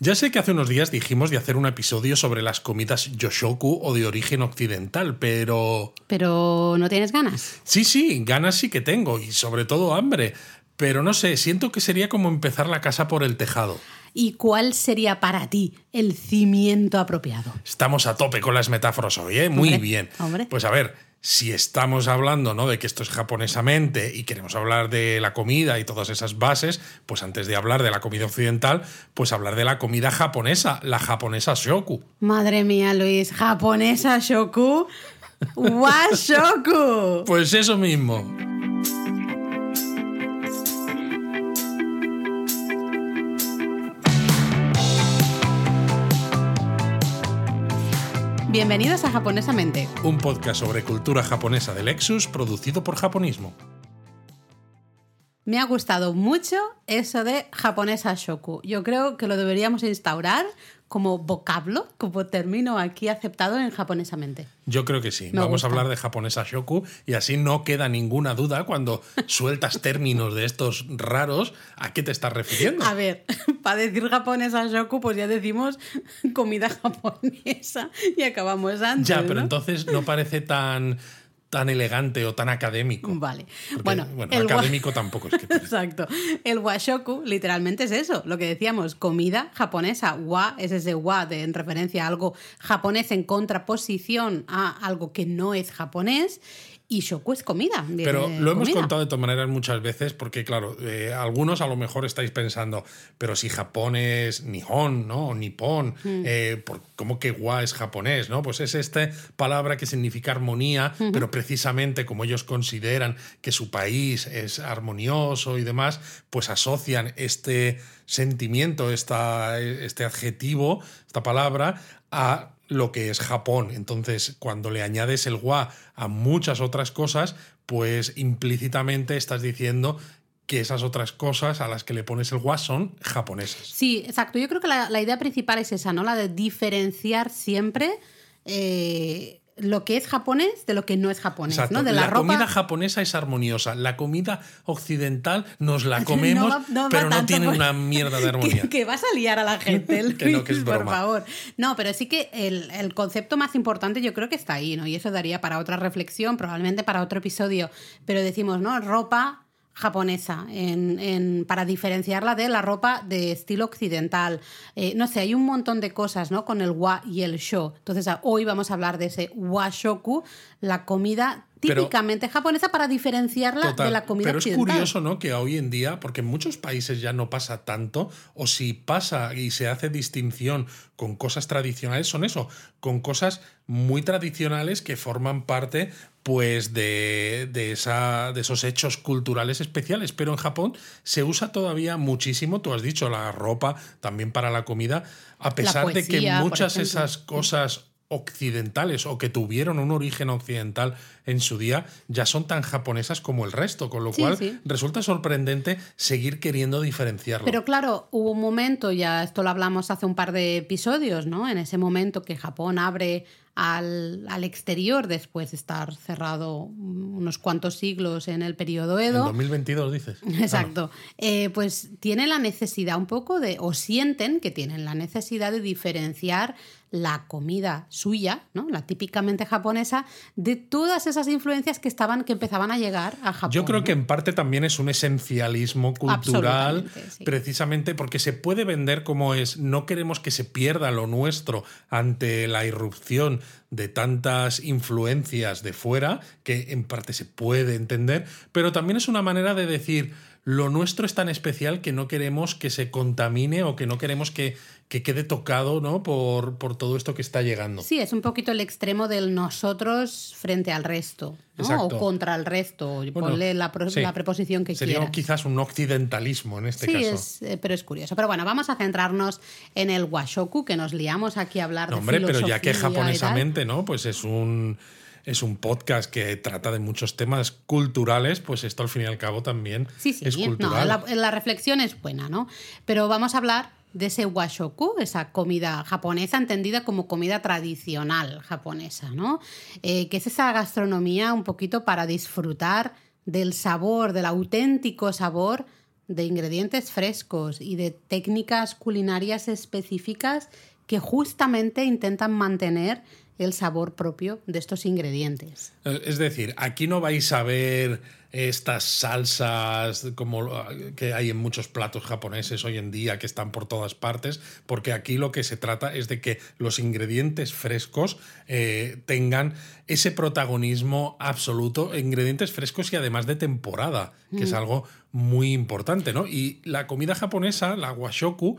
Ya sé que hace unos días dijimos de hacer un episodio sobre las comidas yoshoku o de origen occidental, pero... Pero no tienes ganas. Sí, sí, ganas sí que tengo y sobre todo hambre. Pero no sé, siento que sería como empezar la casa por el tejado. ¿Y cuál sería para ti el cimiento apropiado? Estamos a tope con las metáforas hoy, ¿eh? Muy Hombre, bien. hombre. Pues a ver, si estamos hablando ¿no? de que esto es japonesamente y queremos hablar de la comida y todas esas bases, pues antes de hablar de la comida occidental, pues hablar de la comida japonesa, la japonesa shoku. Madre mía, Luis, japonesa shoku. Washoku. Pues eso mismo. Bienvenidos a Japonesamente. Un podcast sobre cultura japonesa de Lexus producido por Japonismo. Me ha gustado mucho eso de japonesa shoku. Yo creo que lo deberíamos instaurar como vocablo, como término aquí aceptado en japonesamente. Yo creo que sí. Me Vamos gusta. a hablar de japonesa shoku y así no queda ninguna duda cuando sueltas términos de estos raros a qué te estás refiriendo. A ver, para decir japonesa shoku, pues ya decimos comida japonesa y acabamos antes. Ya, pero ¿no? entonces no parece tan, tan elegante o tan académico. Vale. Porque, bueno, bueno, el académico tampoco es que. Exacto. El washoku literalmente es eso, lo que decíamos, comida japonesa. Wa es ese wa de, en referencia a algo japonés en contraposición a algo que no es japonés. Y shoku es comida. Pero lo hemos comida. contado de todas maneras muchas veces porque, claro, eh, algunos a lo mejor estáis pensando, pero si Japón es Nihon, ¿no? O Nippon, Hmm. eh, por- ¿cómo que wa es japonés, ¿no? Pues es esta palabra que significa armonía, pero precisamente como ellos consideran que su país es armonioso y demás, pues asocian este sentimiento, esta, este adjetivo, esta palabra, a lo que es Japón. Entonces, cuando le añades el wa a muchas otras cosas, pues implícitamente estás diciendo que esas otras cosas a las que le pones el wa son japonesas. Sí, exacto. Yo creo que la, la idea principal es esa, ¿no? La de diferenciar siempre eh, lo que es japonés de lo que no es japonés, Exacto. ¿no? De la la, ropa. comida japonesa es armoniosa. La comida occidental nos la comemos, va- no va pero no tiene por- una mierda de armonía. Que, que vas a liar a la gente, Luis, Que no, que es por favor. No, pero sí que el, el concepto más importante yo creo que está ahí, ¿no? Y eso daría para otra reflexión, probablemente para otro episodio. Pero decimos, ¿no? Ropa japonesa en, en- para diferenciarla de la ropa de estilo occidental. Eh, no sé, hay un montón de cosas, ¿no? Con el wa y el sho. Entonces, a- hoy vamos a hablar de ese washoku, la comida Pero- típicamente japonesa para diferenciarla Total, de la comida Pero es occidental. curioso, ¿no? Que hoy en día, porque en muchos países ya no pasa tanto, o si pasa y se hace distinción con cosas tradicionales, son eso, con cosas muy tradicionales que forman parte, pues, de, de, esa, de esos hechos culturales especiales. Pero en Japón se usa todavía muchísimo, tú has dicho, la ropa, también para la comida, a pesar de que muchas ejemplo. esas cosas occidentales o que tuvieron un origen occidental en su día ya son tan japonesas como el resto, con lo Sí, cual sí. resulta sorprendente seguir queriendo diferenciarlo. Pero claro, hubo un momento, ya esto lo hablamos hace un par de episodios, ¿no? En ese momento que Japón abre al, al exterior después de estar cerrado unos cuantos siglos en el periodo en Edo. 2022 dices. Exacto. Eh, pues tienen la necesidad un poco de, o sienten que tienen la necesidad de diferenciar la comida suya, ¿no? la típicamente japonesa, de todas esas influencias que estaban, que empezaban a llegar a Japón. Yo creo que en parte también es un esencialismo cultural, sí. precisamente porque se puede vender como es, no queremos que se pierda lo nuestro ante la irrupción de tantas influencias de fuera, que en parte se puede entender, pero también es una manera de decir, lo nuestro es tan especial que no queremos que se contamine o que no queremos que, que quede tocado ¿no? por, por todo esto que está llegando. Sí, es un poquito el extremo del nosotros frente al resto, ¿no? O contra el resto. Bueno, Ponle la, sí. preposición que Sería quieras. quizás un occidentalismo en este sí, caso. es, eh, pero es curioso. Pero bueno, vamos a centrarnos en el washoku, que nos liamos aquí a hablar No, de hombre, pero ya que japonesamente, ¿no? Pues es un es un podcast que trata de muchos temas culturales, pues esto al fin y al cabo también Sí, sí, es no, cultural. la, la reflexión es buena, ¿no? Pero vamos a hablar de ese washoku, esa comida japonesa entendida como comida tradicional japonesa, ¿no? Eh, que es esa gastronomía un poquito para disfrutar del sabor, del auténtico sabor de ingredientes frescos y de técnicas culinarias específicas que justamente intentan mantener el sabor propio de estos ingredientes. Es decir, aquí no vais a ver estas salsas como que hay en muchos platos japoneses hoy en día que están por todas partes, porque aquí lo que se trata es de que los ingredientes frescos eh, tengan ese protagonismo absoluto, ingredientes frescos y además de temporada, que es mm. algo muy importante, ¿no? Y la comida japonesa, la washoku,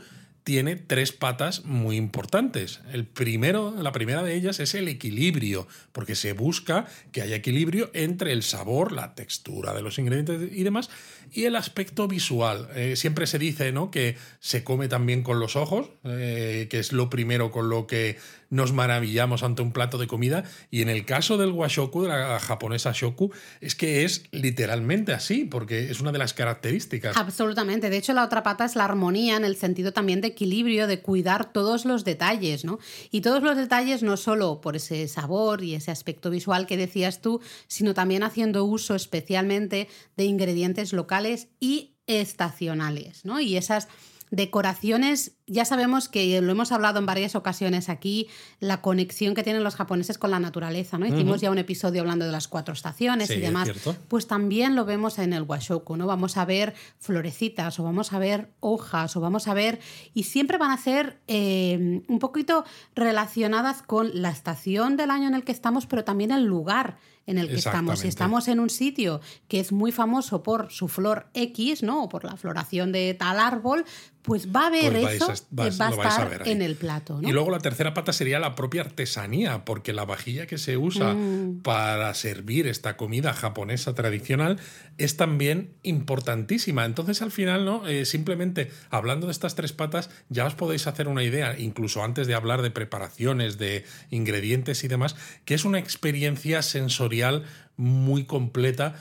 tiene tres patas muy importantes. El primero, la primera de ellas es el equilibrio, porque se busca que haya equilibrio entre el sabor, la textura de los ingredientes y demás, y el aspecto visual. Eh, siempre se dice ¿no? que se come también con los ojos, eh, que es lo primero con lo que nos maravillamos ante un plato de comida. Y en el caso del washoku, de la japonesa shoku, es que es literalmente así, porque es una de las características. Absolutamente. De hecho, la otra pata es la armonía, en el sentido también de equilibrio, de cuidar todos los detalles, ¿no? Y todos los detalles no solo por ese sabor y ese aspecto visual que decías tú, sino también haciendo uso especialmente de ingredientes locales y estacionales, ¿no? Y esas decoraciones, ya sabemos que lo hemos hablado en varias ocasiones aquí, la conexión que tienen los japoneses con la naturaleza, ¿no? Hicimos ya un episodio hablando de las cuatro estaciones y demás. Pues también lo vemos en el washoku, ¿no? Vamos a ver florecitas o vamos a ver hojas o vamos a ver... Y siempre van a ser eh, un poquito relacionadas con la estación del año en el que estamos, pero también el lugar en el que estamos. Si estamos en un sitio que es muy famoso por su flor X, ¿no? O por la floración de tal árbol, pues va a haber pues eso, va a estar en el plato. Y luego la tercera pata sería la propia artesanía, porque la vajilla que se usa mm. para servir esta comida japonesa tradicional es también importantísima. Entonces, al final, ¿no? Eh, simplemente hablando de estas tres patas, ya os podéis hacer una idea, incluso antes de hablar de preparaciones, de ingredientes y demás, que es una experiencia sensorial muy completa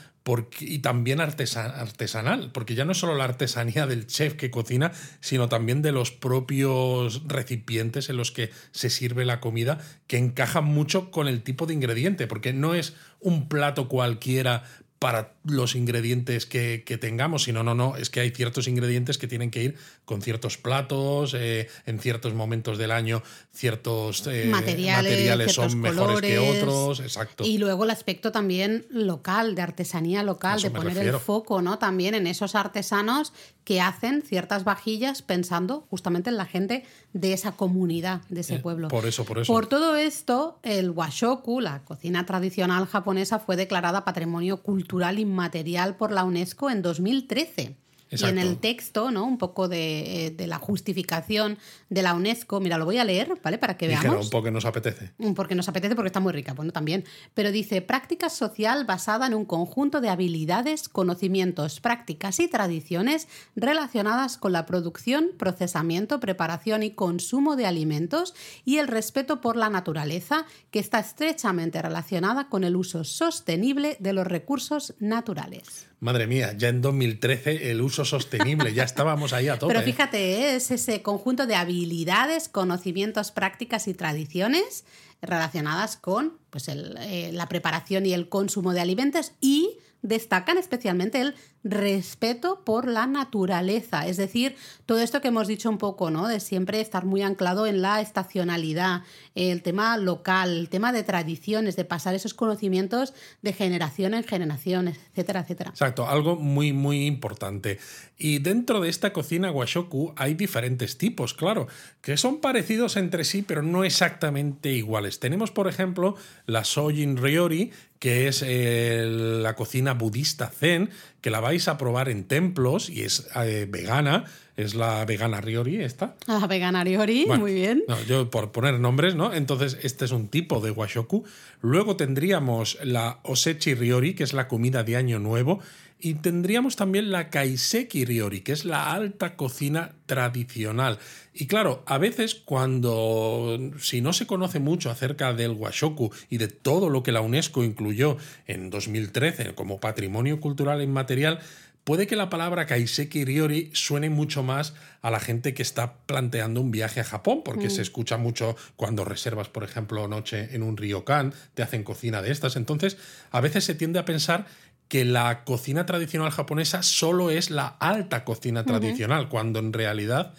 y también artesanal, porque ya no es solo la artesanía del chef que cocina, sino también de los propios recipientes en los que se sirve la comida, que encajan mucho con el tipo de ingrediente, porque no es un plato cualquiera para los ingredientes que, tengamos, sino no, no, es que hay ciertos ingredientes que tienen que ir con ciertos platos, eh, en ciertos momentos del año ciertos eh, materiales, son mejores que otros, exacto. Y luego el aspecto también local, de artesanía local, de poner el foco, ¿no? También en esos artesanos que hacen ciertas vajillas pensando justamente en la gente de esa comunidad, de ese eh, pueblo. Por eso, por eso. Por todo esto, el washoku, la cocina tradicional japonesa, fue declarada Patrimonio Cultural Inmaterial por la UNESCO en 2013. Y en el texto, ¿no? Un poco de, de, la justificación de la UNESCO. Mira, lo voy a leer, ¿vale? Para que veamos. un porque nos apetece. Porque nos apetece, porque está muy rica. Bueno, también. Pero dice, práctica social basada en un conjunto de habilidades, conocimientos, prácticas y tradiciones relacionadas con la producción, procesamiento, preparación y consumo de alimentos y el respeto por la naturaleza, que está estrechamente relacionada con el uso sostenible de los recursos naturales. Madre mía, ya en 2013 el uso sostenible, ya estábamos ahí a tope. Pero fíjate, es ese conjunto de habilidades, conocimientos, prácticas y tradiciones relacionadas con pues, eh, la preparación y el consumo de alimentos y destacan especialmente el respeto por la naturaleza. Es decir, todo esto que hemos dicho un poco, ¿no? De siempre estar muy anclado en la estacionalidad, el tema local, el tema de tradiciones, de pasar esos conocimientos de generación en generación, etcétera, etcétera. Exacto, algo muy, muy importante. Y dentro de esta cocina washoku hay diferentes tipos, claro, que son parecidos entre sí, pero no exactamente iguales. Tenemos, por ejemplo, la Sojin Ryori, que es eh, la cocina budista zen, que la vais a probar en templos y es eh, vegana. Es la vegana Riori esta. La vegana Riori, muy bien. yo por poner nombres, ¿no? Entonces, este es un tipo de washoku. Luego tendríamos la Osechi Riori, que es la comida de Año Nuevo. Y tendríamos también la Kaiseki Riori, que es la alta cocina tradicional. Y claro, a veces cuando, si no se conoce mucho acerca del Washoku y de todo lo que la UNESCO incluyó en 2013 como patrimonio cultural inmaterial, puede que la palabra Kaiseki Riori suene mucho más a la gente que está planteando un viaje a Japón, porque se mm. escucha mucho cuando reservas, por ejemplo, noche en un ryokan, te hacen cocina de estas. Entonces, a veces se tiende a pensar que la cocina tradicional japonesa solo es la alta cocina tradicional, cuando en realidad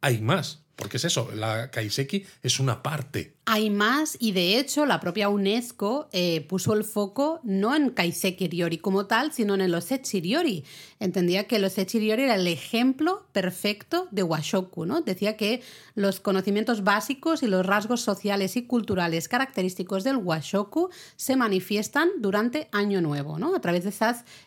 hay más. Porque es eso, la kaiseki es una parte. Hay más y de hecho la propia UNESCO eh, puso el foco no en kaiseki ryori como tal, sino en el osechi ryori. Entendía que el osechi ryori era el ejemplo perfecto de washoku, ¿no? Decía que los conocimientos básicos y los rasgos sociales y culturales característicos del washoku se manifiestan durante Año Nuevo, ¿no? A través de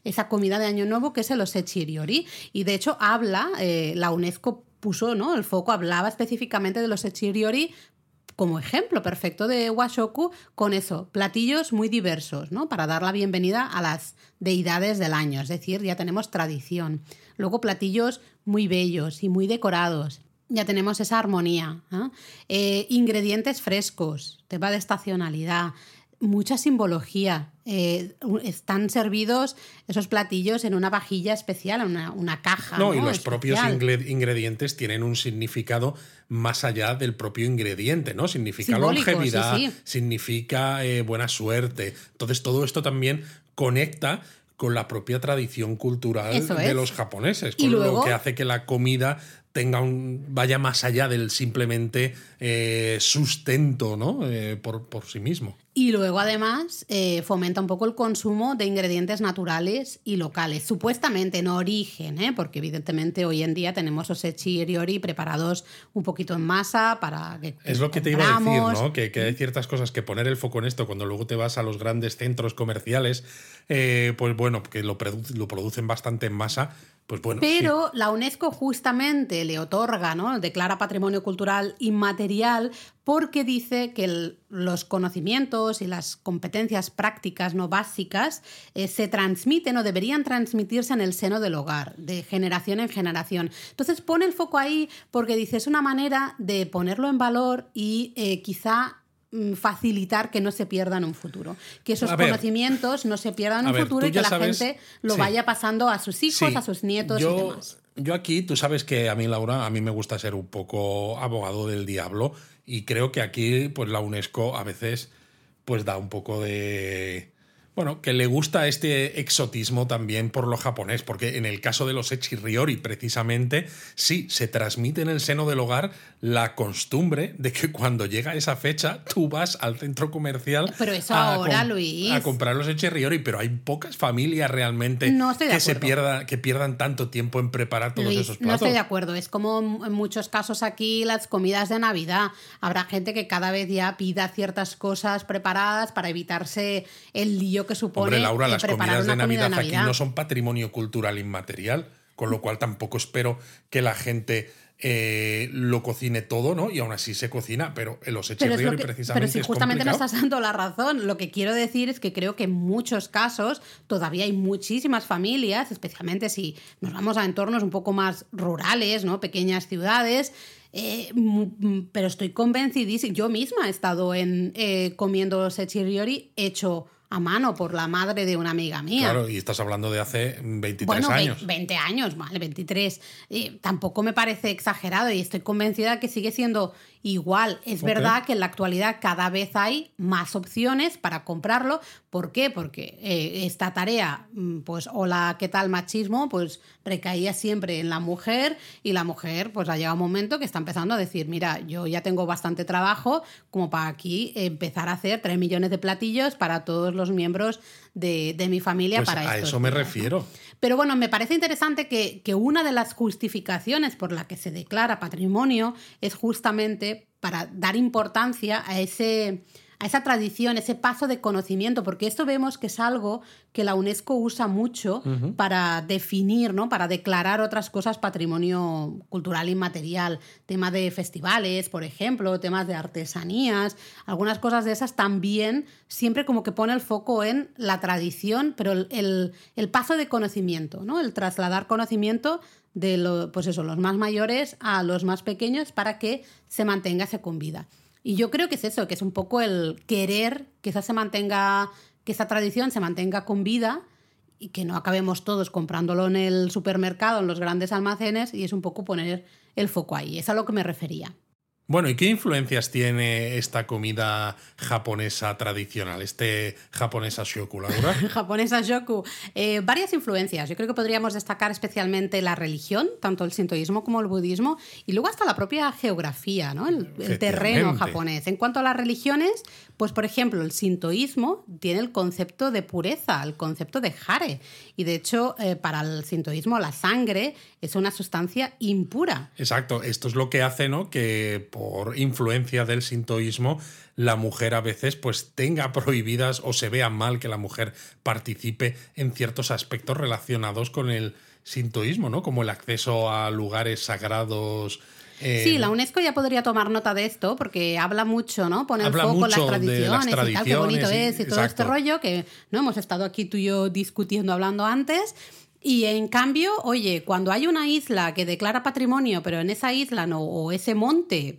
esa comida de Año Nuevo que es el osechi ryori. Y de hecho habla, eh, la UNESCO puso ¿no? el foco, hablaba específicamente de los echiriori como ejemplo perfecto de washoku con eso, platillos muy diversos, ¿no? Para dar la bienvenida a las deidades del año, es decir, ya tenemos tradición. Luego platillos muy bellos y muy decorados. Ya tenemos esa armonía. Eh, ingredientes frescos, tema de estacionalidad, mucha simbología. Eh, están servidos esos platillos en una vajilla especial, una, una caja. No, y los propios ingredientes tienen un significado más allá del propio ingrediente, ¿no? Significa longevidad, significa eh, buena suerte. Entonces, todo esto también conecta con la propia tradición cultural de los japoneses, con lo que hace que la comida tenga un vaya más allá del simplemente eh, sustento ¿no? Eh, por, por, sí mismo. Y luego además eh, fomenta un poco el consumo de ingredientes naturales y locales, supuestamente en origen, porque evidentemente hoy en día tenemos osechi y riori preparados un poquito en masa para que... Es lo que te iba a decir, ¿no? que, que, hay ciertas cosas que poner el foco en esto cuando luego te vas a los grandes centros comerciales, pues bueno, que lo, lo producen bastante en masa, pues Pero la UNESCO justamente le otorga, ¿no? Declara patrimonio cultural inmaterial porque dice que los conocimientos y las competencias prácticas no básicas eh, se transmiten o deberían transmitirse en el seno del hogar, de generación en generación. Entonces pone el foco ahí porque dice es una manera de ponerlo en valor y eh, quizá facilitar que no se pierdan en un futuro. Que esos conocimientos no se pierdan en un futuro y que la gente lo vaya pasando a sus hijos, a sus nietos yo, y demás. Yo aquí, tú sabes que a mí, Laura, a mí me gusta ser un poco abogado del diablo y creo que aquí, pues la UNESCO a veces, pues da un poco de bueno, que le gusta este exotismo también por lo japonés, porque en el caso de los echiriori, precisamente, sí, se transmite en el seno del hogar la costumbre de que cuando llega esa fecha tú vas al centro comercial pero eso a, ahora, Luis. a comprar los echiriori, pero hay pocas familias realmente que se pierda, que pierdan tanto tiempo en preparar todos esos platos. No estoy de acuerdo, es como en muchos casos aquí las comidas de Navidad. Habrá gente que cada vez ya pida ciertas cosas preparadas para evitarse el lío que supone. Hombre, Laura, las comidas de Navidad, aquí no son patrimonio cultural inmaterial, con lo cual tampoco espero que la gente eh, lo cocine todo, ¿no? Y aún así se cocina, pero los echirriori precisamente. Pero si justamente me estás dando la razón, lo que quiero decir es que creo que en muchos casos todavía hay muchísimas familias, especialmente si nos vamos a entornos un poco más rurales, ¿no? Pequeñas ciudades. Eh, pero estoy convencidísima, yo misma he estado en eh, comiendo sechiriori hecho a mano por la madre de una amiga mía. Claro, y estás hablando de hace 23 años. 20 años, vale, 23. tampoco me parece exagerado y estoy convencida que sigue siendo igual. Es verdad que en la actualidad cada vez hay más opciones para comprarlo. ¿Por qué? Porque eh, esta tarea, mm, pues, hola, ¿qué tal machismo? Pues recaía siempre en la mujer y la mujer, pues ha llegado un momento que está empezando a decir, mira, yo ya tengo bastante trabajo como para aquí empezar a hacer 3 millones de platillos para todos los miembros de, mi familia pues para A eso me refiero. Pero bueno, me parece interesante que, que una de las justificaciones por la que se declara patrimonio es justamente para dar importancia a ese a esa tradición, ese paso de conocimiento, porque esto vemos que es algo que la UNESCO usa mucho para definir, ¿no? para declarar otras cosas patrimonio cultural inmaterial, tema de festivales, por ejemplo, temas de artesanías, algunas cosas de esas también, siempre como que pone el foco en la tradición, pero el, el, paso de conocimiento, ¿no? el trasladar conocimiento de lo, pues eso, los más mayores a los más pequeños para que se mantenga ese con vida. Y yo creo que es eso, que es un poco el querer que esa se mantenga, que esa tradición se mantenga con vida y que no acabemos todos comprándolo en el supermercado, en los grandes almacenes, y es un poco poner el foco ahí. Es a lo que me refería. Bueno, ¿y qué influencias tiene esta comida japonesa tradicional, este japonesa shoku, Laura? japonesa shoku. Eh, varias influencias. Yo creo que podríamos destacar especialmente la religión, tanto el sintoísmo como el budismo, y luego hasta la propia geografía, ¿no? el, el terreno japonés. En cuanto a las religiones, pues por ejemplo, el sintoísmo tiene el concepto de pureza, el concepto de hare. Y de hecho, eh, para el sintoísmo, la sangre es una sustancia impura. Exacto. Esto es lo que hace, ¿no? Que por influencia del sintoísmo la mujer a veces pues tenga prohibidas o se vea mal que la mujer participe en ciertos aspectos relacionados con el sintoísmo, ¿no? Como el acceso a lugares sagrados. Eh, sí, la UNESCO ya podría tomar nota de esto porque habla mucho, ¿no? Pone el foco en las tradiciones, y tal, qué bonito es y todo este rollo que no hemos estado aquí tú y yo discutiendo, hablando antes. Y en cambio, oye, cuando hay una isla que declara patrimonio, pero en esa isla no, o ese monte,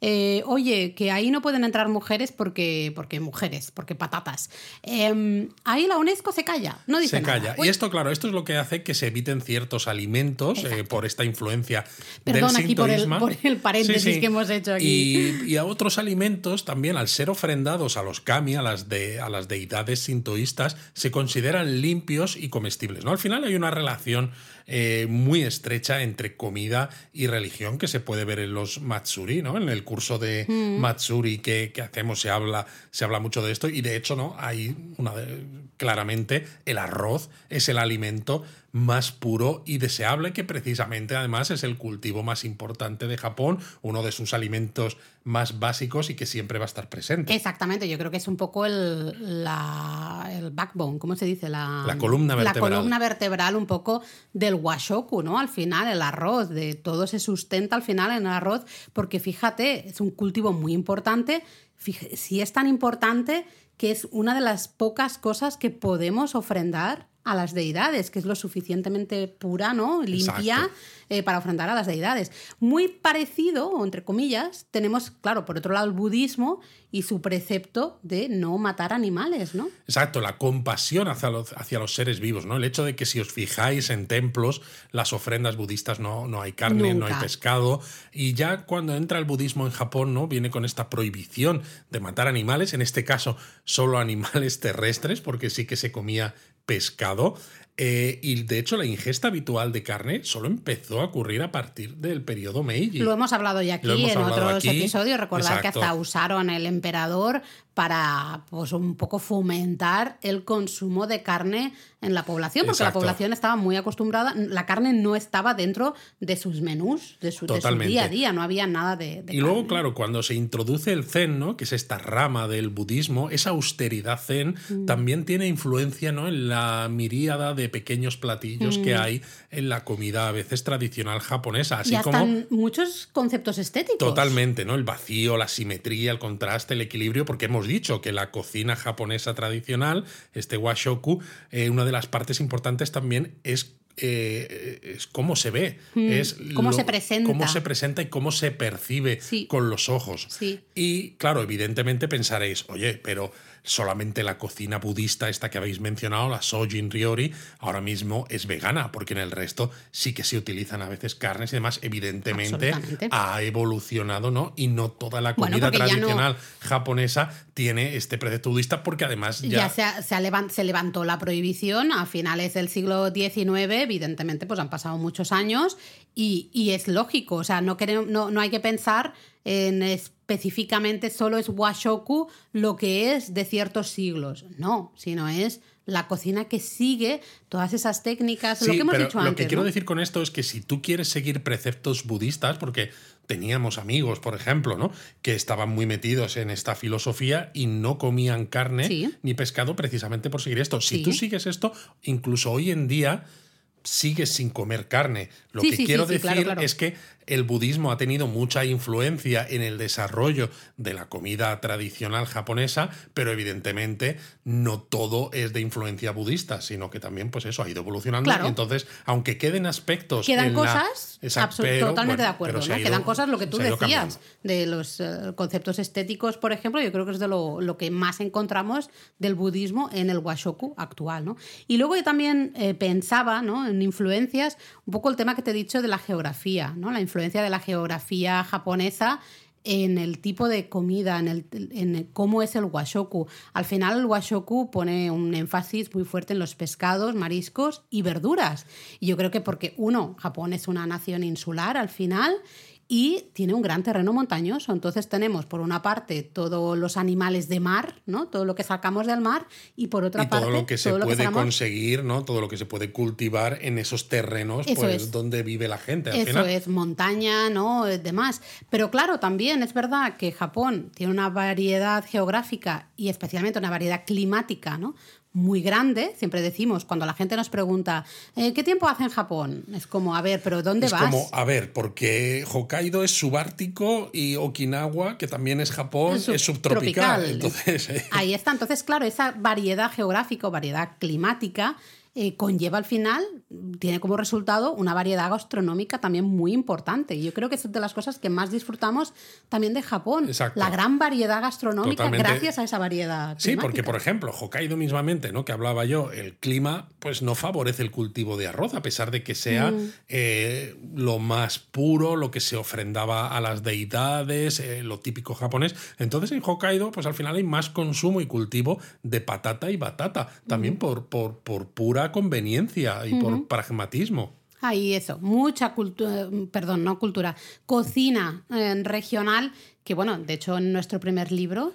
eh, oye, que ahí no pueden entrar mujeres porque, porque mujeres, porque patatas. Em, ahí la UNESCO se calla, no dice Se calla. Y esto, claro, esto es lo que hace que se eviten ciertos alimentos eh, por esta influencia Perdón, aquí por el, por el, paréntesis que hemos hecho aquí. Y, y, a otros alimentos también, al ser ofrendados a los kami, a las, de, a las deidades sintoístas, se consideran limpios y comestibles. ¿no? Al final hay una relación eh, muy estrecha entre comida y religión que se puede ver en los Matsuri, ¿no? En el curso de mm. Matsuri que, hacemos se habla, se habla mucho de esto y de hecho, ¿no? Hay una claramente el arroz es el alimento más puro y deseable, que precisamente además es el cultivo más importante de Japón, uno de sus alimentos más básicos y que siempre va a estar presente. Exactamente, yo creo que es un poco el, la, el backbone, ¿cómo se dice? La, la, columna vertebral. La columna vertebral un poco del washoku, ¿no? Al final, el arroz, de todo se sustenta al final en el arroz, porque fíjate, es un cultivo muy importante. si es tan importante que es una de las pocas cosas que podemos ofrendar a las deidades, que es lo suficientemente pura, ¿no? Limpia eh, para ofrendar a las deidades. Muy parecido, o entre comillas, tenemos, claro, por otro lado, el budismo y su precepto de no matar animales, ¿no? Exacto, la compasión hacia los, hacia los seres vivos, ¿no? El hecho de que si os fijáis en templos, las ofrendas budistas no, no hay carne, no hay pescado. Y ya cuando entra el budismo en Japón, ¿no? Viene con esta prohibición de matar animales, en este caso solo animales terrestres, porque sí que se comía pescado. Eh, y de hecho, la ingesta habitual de carne solo empezó a ocurrir a partir del periodo Meiji. Lo hemos hablado ya aquí en otros episodios. Recordad que hasta usaron el emperador para pues, un poco fomentar el consumo de carne en la población, porque la población estaba muy acostumbrada, la carne no estaba dentro de sus menús, de su, día a día, no había nada de... y luego, claro, cuando se introduce el zen, ¿no? que es esta rama del budismo, esa austeridad zen mm. también tiene influencia ¿no? en la miríada de pequeños platillos que mm. hay en la comida a veces tradicional japonesa, así y como... muchos conceptos estéticos. Totalmente, ¿no? El vacío, la simetría, el contraste, el equilibrio, porque hemos dicho que la cocina japonesa tradicional, este washoku, eh, una de las partes importantes también es eh, es cómo se ve, mm, es cómo se presenta. Cómo se presenta y cómo se percibe con los ojos. Y claro, evidentemente pensaréis, oye, pero solamente la cocina budista, esta que habéis mencionado, la Sojin Ryori, ahora mismo es vegana, porque en el resto sí que se utilizan a veces carnes y demás. Evidentemente ha evolucionado, ¿no? Y no toda la comida tradicional japonesa tiene este precepto budista, porque además ya. Ya se, se, levantó la prohibición a finales del siglo XIX, evidentemente, pues han pasado muchos años y, y es lógico, o sea, no, queremos, no, no hay que pensar en específicamente solo es washoku lo que es de ciertos siglos. No, sino es la cocina que sigue todas esas técnicas, lo que hemos dicho antes. Lo que quiero decir con esto es que si tú quieres seguir preceptos budistas, porque teníamos amigos, por ejemplo, ¿no? que estaban muy metidos en esta filosofía y no comían carne ni pescado precisamente por seguir esto. Si tú sigues esto, incluso hoy en día sigues sin comer carne. Lo que quiero decir es que el budismo ha tenido mucha influencia en el desarrollo de la comida tradicional japonesa, pero evidentemente no todo es de influencia budista, sino que también, pues eso, ha ido evolucionando. Y entonces, aunque queden aspectos. Quedan cosas. totalmente de acuerdo. quedan cosas, lo que tú decías, de los eh, conceptos estéticos, por ejemplo, yo creo que es de lo, que más encontramos del budismo en el washoku actual. ¿no? Y luego yo también eh, pensaba ¿no? en influencias, un poco el tema que te he dicho de la geografía, ¿no? la influencia de la geografía japonesa en el tipo de comida, en, el, en cómo es el washoku. Al final el washoku pone un énfasis muy fuerte en los pescados, mariscos y verduras. Y yo creo que porque uno, Japón es una nación insular al final y tiene un gran terreno montañoso. Entonces tenemos por una parte todos los animales de mar, ¿no? Todo lo que sacamos del mar y por otra y parte todo lo que se puede conseguir, ¿no? Todo lo que se puede cultivar en esos terrenos, pues donde vive la gente. Eso es montaña, ¿no? Demás. Pero claro, también es verdad que Japón tiene una variedad geográfica y especialmente una variedad climática, ¿no? Muy grande. Siempre decimos, cuando la gente nos pregunta, eh, ¿qué tiempo hace en Japón? Es como, a ver, pero ¿dónde vas? Es como, a ver, porque Hokkaido es subártico y Okinawa, que también es Japón, es, subtropical. Entonces, eh. Ahí está. Entonces, claro, esa variedad geográfica, variedad climática, eh, conlleva al final, tiene como resultado una variedad gastronómica también muy importante. Y yo creo que es de las cosas que más disfrutamos también de Japón. La gran variedad gastronómica gracias a esa variedad. Sí, porque por ejemplo, Hokkaido mismamente, ¿no? que hablaba yo, el clima pues no favorece el cultivo de arroz, a pesar de que sea mm. eh, lo más puro, lo que se ofrendaba a las deidades, eh, lo típico japonés. Entonces en Hokkaido, pues al final hay más consumo y cultivo de patata y batata, también por, por, por pura conveniencia y por pragmatismo. Ahí eso, mucha cultura, perdón, no cultura, cocina eh, regional, que bueno, de hecho en nuestro primer libro,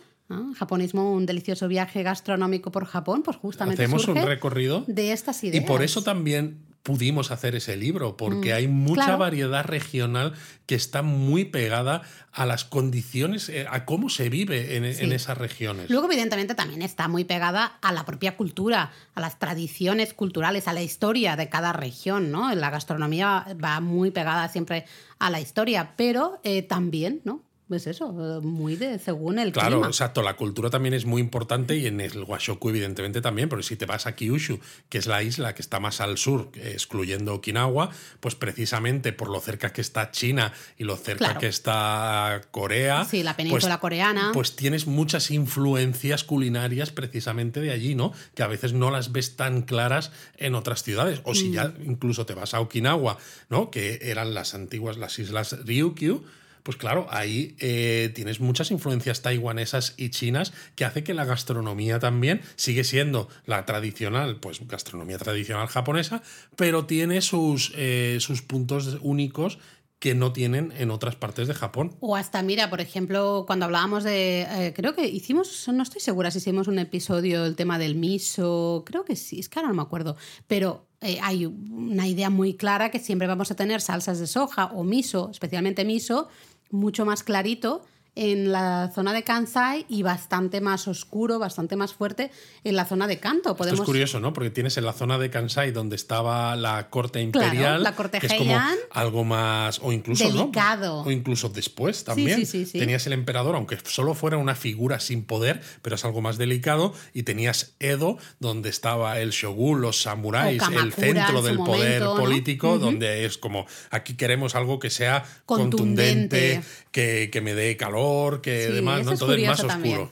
Japonismo, un delicioso viaje gastronómico por Japón, pues justamente hacemos un recorrido de estas ideas. Y por eso también pudimos hacer ese libro, porque mm, hay mucha variedad regional que está muy pegada a las condiciones, eh, a cómo se vive en, esas regiones. Luego, evidentemente, también está muy pegada a la propia cultura, a las tradiciones culturales, a la historia de cada región, ¿no? La gastronomía va muy pegada siempre a la historia, pero eh, también, ¿no? Pues eso, muy de según el claro, exacto. La cultura también es muy importante y en el Washoku, evidentemente, también. Pero si te vas a Kyushu, que es la isla que está más al sur, excluyendo Okinawa, pues precisamente por lo cerca que está China y lo cerca que está Corea. Sí, la península pues, coreana. Pues tienes muchas influencias culinarias precisamente de allí, ¿no? Que a veces no las ves tan claras en otras ciudades. O si mm. ya incluso te vas a Okinawa, ¿no? Que eran las antiguas, las islas Ryukyu pues claro, ahí eh, tienes muchas influencias taiwanesas y chinas que hace que la gastronomía también sigue siendo la tradicional, pues gastronomía tradicional japonesa, pero tiene sus, eh, sus puntos únicos que no tienen en otras partes de Japón. O hasta, mira, por ejemplo, cuando hablábamos de. Eh, creo que hicimos, no estoy segura si hicimos un episodio el tema del miso, creo que sí, es que ahora no me acuerdo, pero hay una idea muy clara que siempre vamos a tener salsas de soja o miso, especialmente miso, mucho más clarito en la zona de Kansai y bastante más oscuro, bastante más fuerte en la zona de Kanto. Podemos... Esto es curioso, ¿no? Porque tienes en la zona de Kansai donde estaba la corte imperial, la corte que es como algo más o incluso Delicado. o incluso después también. Sí, sí, tenías el emperador, aunque solo fuera una figura sin poder, pero es algo más delicado y tenías Edo donde estaba el shogun, los samuráis, el centro del poder político, donde es como aquí queremos algo que sea contundente, que, que me dé calor que demás, ¿no? Entonces más oscuro.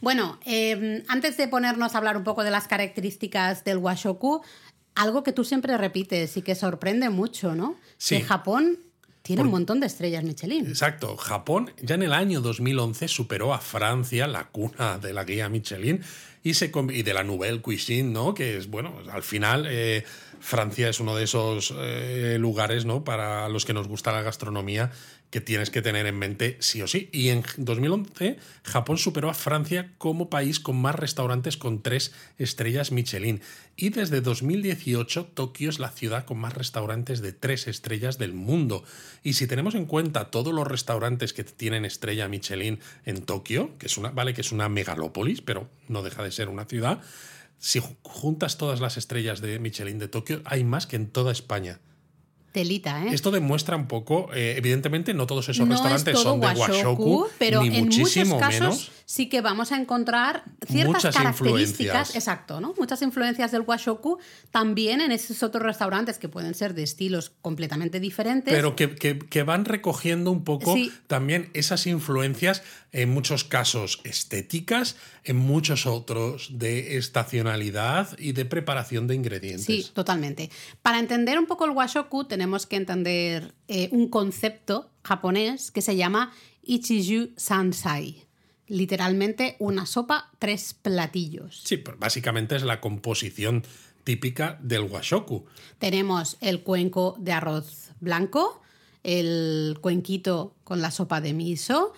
Bueno, em, antes de ponernos a hablar un poco de las características del washoku, algo que tú siempre repites y que sorprende mucho, ¿no? Sí. Que Japón tiene un montón de estrellas Michelin. Exacto. Japón ya en el año 2011 superó a Francia, la cuna de la guía Michelin, y, se, y de la Nouvelle Cuisine, ¿no? Que es, bueno, al final eh, Francia es uno de esos eh, lugares, ¿no? Para los que nos gusta la gastronomía que tienes que tener en mente sí o sí. Y en 2011 Japón superó a Francia como país con más restaurantes con tres estrellas Michelin. Y desde 2018 Tokio es la ciudad con más restaurantes de tres estrellas del mundo. Y si tenemos en cuenta todos los restaurantes que tienen estrella Michelin en Tokio, que es una, vale que es una megalópolis, pero no deja de ser una ciudad, si juntas todas las estrellas de Michelin de Tokio, hay más que en toda España. Telita, ¿eh? Esto demuestra un poco, eh, evidentemente no todos esos restaurantes son de washoku, pero en muchísimo muchos casos menos. Sí que vamos a encontrar ciertas características, exacto, ¿no? Muchas influencias del washoku también en esos otros restaurantes que pueden ser de estilos completamente diferentes. Pero que, que, van recogiendo un poco también esas influencias, en muchos casos estéticas, en muchos otros de estacionalidad y de preparación de ingredientes. Sí, totalmente. Para entender un poco el washoku tenemos que entender eh, un concepto japonés que se llama Ichiju Sansai. Literalmente una sopa, tres platillos. Sí, pues básicamente es la composición típica del washoku. Tenemos el cuenco de arroz blanco, el cuenquito con la sopa de miso,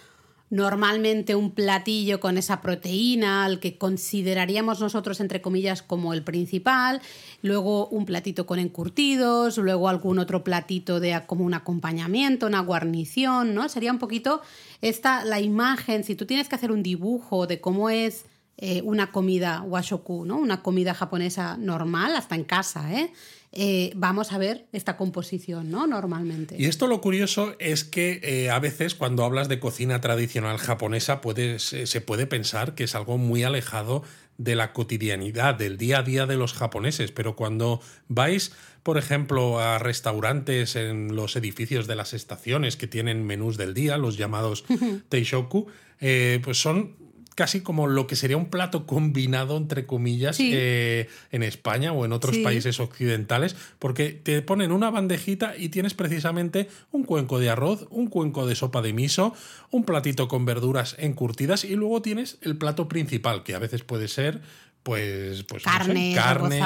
normalmente un platillo con esa proteína, al que consideraríamos nosotros, entre comillas, como el principal, luego un platito con encurtidos, luego algún otro platito de como un acompañamiento, una guarnición, ¿no? Sería un poquito esta la imagen, si tú tienes que hacer un dibujo de cómo es eh, una comida washoku, ¿no? Una comida japonesa normal, hasta en casa, ¿eh? Eh, vamos a ver esta composición, ¿no? Normalmente. Y esto lo curioso es que eh, a veces cuando hablas de cocina tradicional japonesa se puede pensar que es algo muy alejado de la cotidianidad, del día a día de los japoneses, pero cuando vais, por ejemplo, a restaurantes en los edificios de las estaciones que tienen menús del día, los llamados teishoku, eh, pues son casi como lo que sería un plato combinado, entre comillas, eh, en España o en otros países occidentales, porque te ponen una bandejita y tienes precisamente un cuenco de arroz, un cuenco de sopa de miso, un platito con verduras encurtidas y luego tienes el plato principal, que a veces puede ser pues, pues carne, carne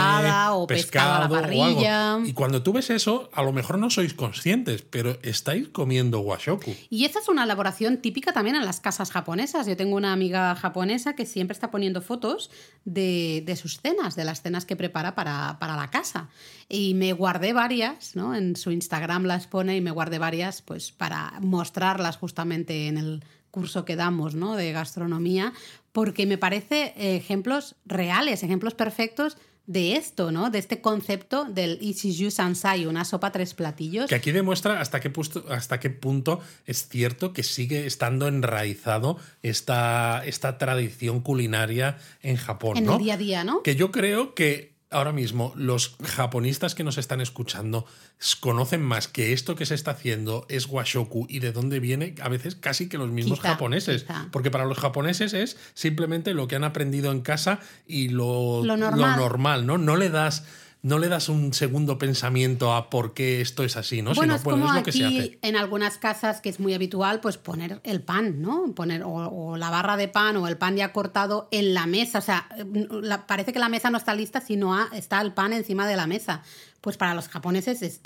o pescado, a la parrilla. Y cuando tú ves eso, a lo mejor no sois conscientes, pero estáis comiendo washoku. Y esa es una elaboración típica también en las casas japonesas. Yo tengo una amiga japonesa que siempre está poniendo fotos de, de sus cenas, de las cenas que prepara para, para, la casa. Y me guardé varias, ¿no? En su Instagram las pone y me guardé varias pues para mostrarlas justamente en el curso que damos ¿no? de gastronomía, porque me parece ejemplos reales, ejemplos perfectos de esto, ¿no? De este concepto del Ichiju Sansai, una sopa tres platillos. Que aquí demuestra hasta qué, hasta qué punto es cierto que sigue estando enraizado esta, esta tradición culinaria en Japón. En el día a día, ¿no? Que yo creo que ahora mismo los japonistas que nos están escuchando conocen más que esto que se está haciendo es washoku y de dónde viene a veces casi que los mismos japoneses. Porque para los japoneses es simplemente lo que han aprendido en casa y lo, normal. lo normal, ¿no? No le das no le das un segundo pensamiento a por qué esto es así, ¿no? Bueno, es como lo aquí en algunas casas que es muy habitual, pues poner el pan, ¿no? Poner o, la barra de pan o el pan ya cortado en la mesa. O sea, parece que la mesa no está lista, sino está el pan encima de la mesa. Pues para los japoneses es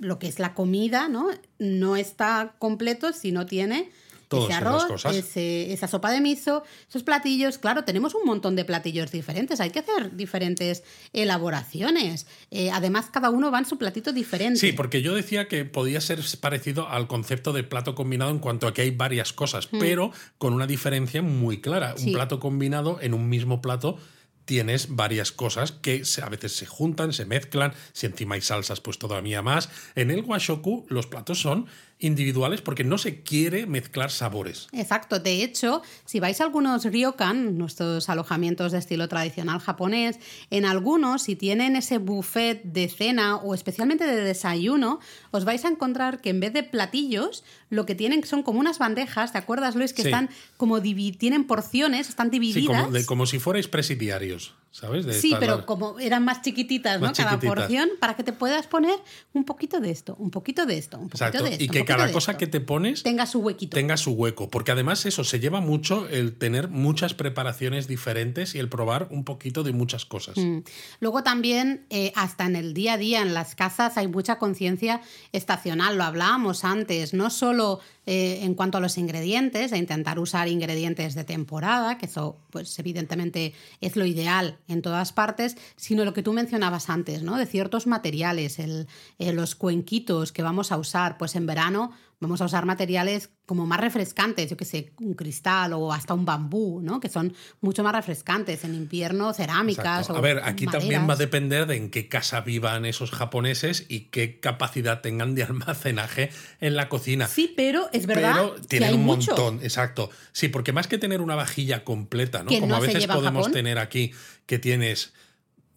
lo que es la comida, ¿no? No está completo si no tiene ese arroz, esa sopa de miso, esos platillos. Claro, tenemos un montón de platillos diferentes. Hay que hacer diferentes elaboraciones. Eh, además, cada uno va en su platito diferente. Sí, porque yo decía que podía ser parecido al concepto de plato combinado en cuanto a que hay varias cosas, mm. pero con una diferencia muy clara. Un plato combinado en un mismo plato tienes varias cosas que a veces se juntan, se mezclan, si encima hay salsas, pues todavía más. En el washoku los platos son individuales porque no se quiere mezclar sabores. Exacto. De hecho, si vais a algunos ryokan, nuestros alojamientos de estilo tradicional japonés, en algunos, si tienen ese buffet de cena o especialmente de desayuno, os vais a encontrar que en vez de platillos, lo que tienen son como unas bandejas, ¿te acuerdas, Luis? Que están como tienen porciones, están divididas. Sí, como, si fuerais presidiarios. ¿Sabes? sí, pero como eran más chiquititas, ¿no? Cada porción, para que te puedas poner un poquito de esto, un poquito de esto, un poquito de esto. Y que cada cosa que te pones tenga su huequito. Tenga su hueco. Porque además eso se lleva mucho el tener muchas preparaciones diferentes y el probar un poquito de muchas cosas. Mm. Luego también, eh, hasta en el día a día, en las casas, hay mucha conciencia estacional. Lo hablábamos antes, no solo eh, en cuanto a los ingredientes, de intentar usar ingredientes de temporada, que eso, pues evidentemente es lo ideal en todas partes, sino lo que tú mencionabas antes, ¿no? De ciertos materiales, el, eh, los cuenquitos que vamos a usar, pues en verano vamos a usar materiales como más refrescantes, yo que sé, un cristal o hasta un bambú, ¿no? Que son mucho más refrescantes. En invierno, cerámicas. A ver, aquí también va a depender de en qué casa vivan esos japoneses y qué capacidad tengan de almacenaje en la cocina. Sí, pero es verdad. Pero tienen un montón, exacto. Sí, porque más que tener una vajilla completa, ¿no? Como a veces podemos tener aquí, que tienes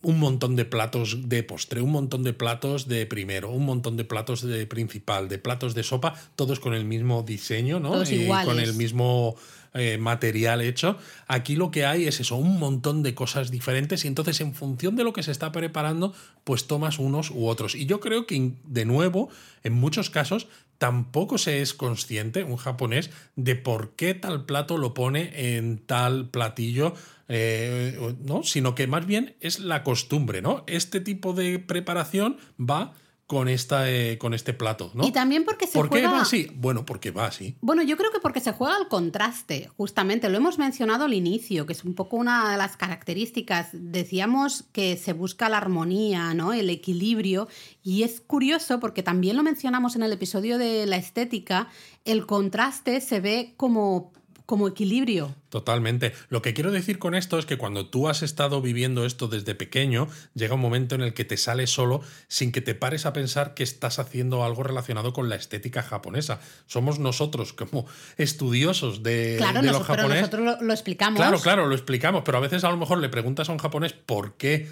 un montón de platos de postre, un montón de platos de primero, un montón de platos de principal, de platos de sopa, todos con el mismo diseño, ¿no? y con el mismo eh, material hecho. Aquí lo que hay es eso, un montón de cosas diferentes y entonces en función de lo que se está preparando, pues tomas unos u otros. Y yo creo que, de nuevo, en muchos casos, tampoco se es consciente, un japonés, de por qué tal plato lo pone en tal platillo, eh, ¿no? Sino que más bien es la costumbre, ¿no? Este tipo de preparación va con, esta, eh, con este plato, ¿no? Y también porque se ¿Por juega... qué va así? Bueno, porque va así. Bueno, yo creo que porque se juega al contraste, justamente. Lo hemos mencionado al inicio, que es un poco una de las características. Decíamos que se busca la armonía, ¿no? El equilibrio. Y es curioso porque también lo mencionamos en el episodio de la estética. El contraste se ve como como equilibrio. Totalmente. Lo que quiero decir con esto es que cuando tú has estado viviendo esto desde pequeño, llega un momento en el que te sale solo sin que te pares a pensar que estás haciendo algo relacionado con la estética japonesa. Somos nosotros como estudiosos de, claro, de lo nosotros, japonés. nosotros lo, lo explicamos. Claro, claro, lo explicamos, pero a veces a lo mejor le preguntas a un japonés por qué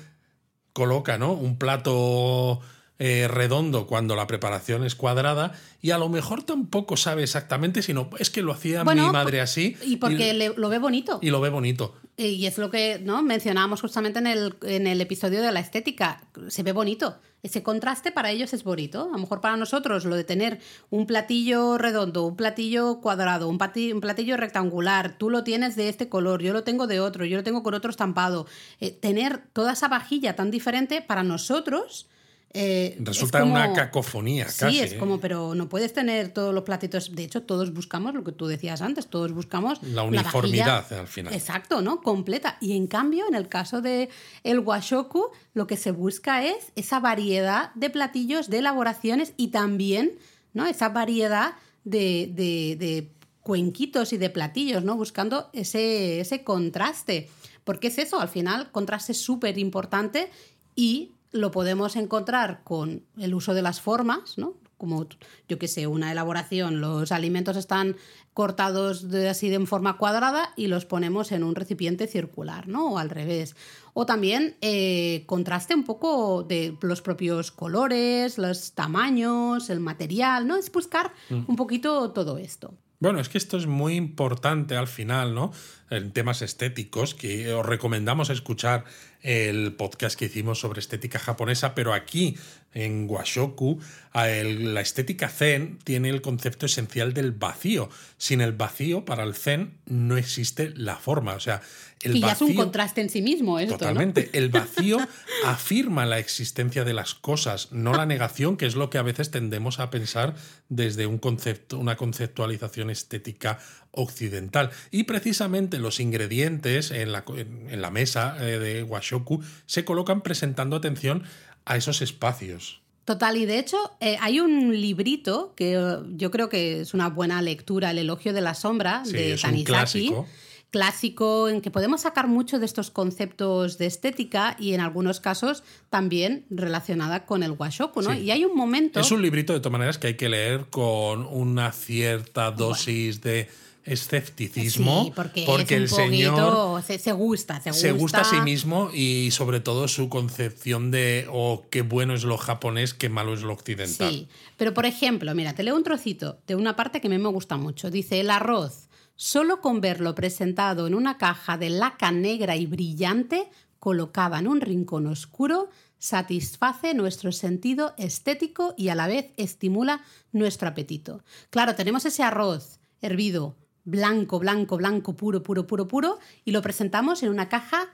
coloca ¿no? un plato eh, redondo cuando la preparación es cuadrada y a lo mejor tampoco sabe exactamente, sino es que lo hacía Bueno, mi madre así. Y porque le- lo ve bonito. y lo ve bonito. Y es lo que ¿no? mencionábamos justamente en el, en el episodio de la estética. Se ve bonito. Ese contraste para ellos es bonito. A lo mejor para nosotros lo de tener un platillo redondo, un platillo cuadrado, un platillo rectangular, tú lo tienes de este color, yo lo tengo de otro, yo lo tengo con otro estampado. Eh, tener toda esa vajilla tan diferente para nosotros... eh, es Resulta como- una cacofonía Sí, casi. es ¿eh? como, pero no puedes tener todos los platitos. De hecho, todos buscamos lo que tú decías antes, todos buscamos La vajilla- uniformidad al final. Exacto, ¿no? Completa. Y en cambio, en el caso de el washoku, lo que se busca es esa variedad de platillos, de elaboraciones y también, ¿no? Esa variedad de, de- de cuenquitos y de platillos, ¿no? Buscando ese, ese contraste. Porque es eso, al final, contraste es súper importante y lo podemos encontrar con el uso de las formas, ¿no? Como, yo qué sé, una elaboración, los alimentos están cortados de, así de en forma cuadrada y los ponemos en un recipiente circular, ¿no? O al revés. O también eh, contraste un poco de los propios colores, los tamaños, el material, ¿no? Es buscar un poquito todo esto. Bueno, es que esto es muy importante al final, ¿no? En temas estéticos, que os recomendamos escuchar el podcast que hicimos sobre estética japonesa, pero aquí en Washoku, la estética zen tiene el concepto esencial del vacío. Sin el vacío, para el zen, no existe la forma. O sea, el y ya es un vacío- contraste en sí mismo esto, ¿no? Totalmente. El vacío afirma la existencia de las cosas, no la negación, que es lo que a veces tendemos a pensar desde un concepto, una conceptualización estética occidental. Y precisamente los ingredientes en la, en en la mesa eh, de Washoku se colocan presentando atención a esos espacios. Total, y de hecho eh, hay un librito que eh, yo creo que es una buena lectura, El elogio de la sombra, Sí, de es un Tanizaki. clásico. Clásico en que podemos sacar mucho de estos conceptos de estética y en algunos casos también relacionada con el washoku, ¿no? Sí. Y hay un momento... Es un librito de todas maneras que hay que leer con una cierta dosis de escepticismo. Sí, porque, porque es el señor se gusta, se gusta. se gusta a sí mismo y sobre todo su concepción de oh, qué bueno es lo japonés, qué malo es lo occidental. Sí, pero por ejemplo, mira, te leo un trocito de una parte que a mí me gusta mucho. Dice, el arroz, solo con verlo presentado en una caja de laca negra y brillante, colocada en un rincón oscuro, satisface nuestro sentido estético y a la vez estimula nuestro apetito. Claro, tenemos ese arroz hervido, blanco, blanco, blanco, puro, puro, puro, puro, y lo presentamos en una caja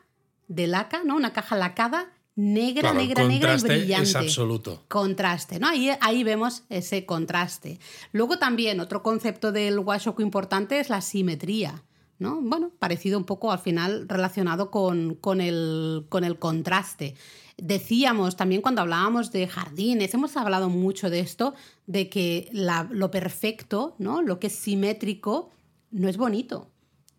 de laca, ¿no? Una caja lacada, negra, Claro, negra, negra y brillante. es absoluto. Contraste, ¿no? Ahí, ahí vemos ese contraste. Luego también otro concepto del washoku importante es la simetría, ¿no? Bueno, parecido un poco al final relacionado con, con, el, con el contraste. Decíamos también cuando hablábamos de jardines, hemos hablado mucho de esto, de que la- lo perfecto, ¿no? Lo que es simétrico, no es bonito.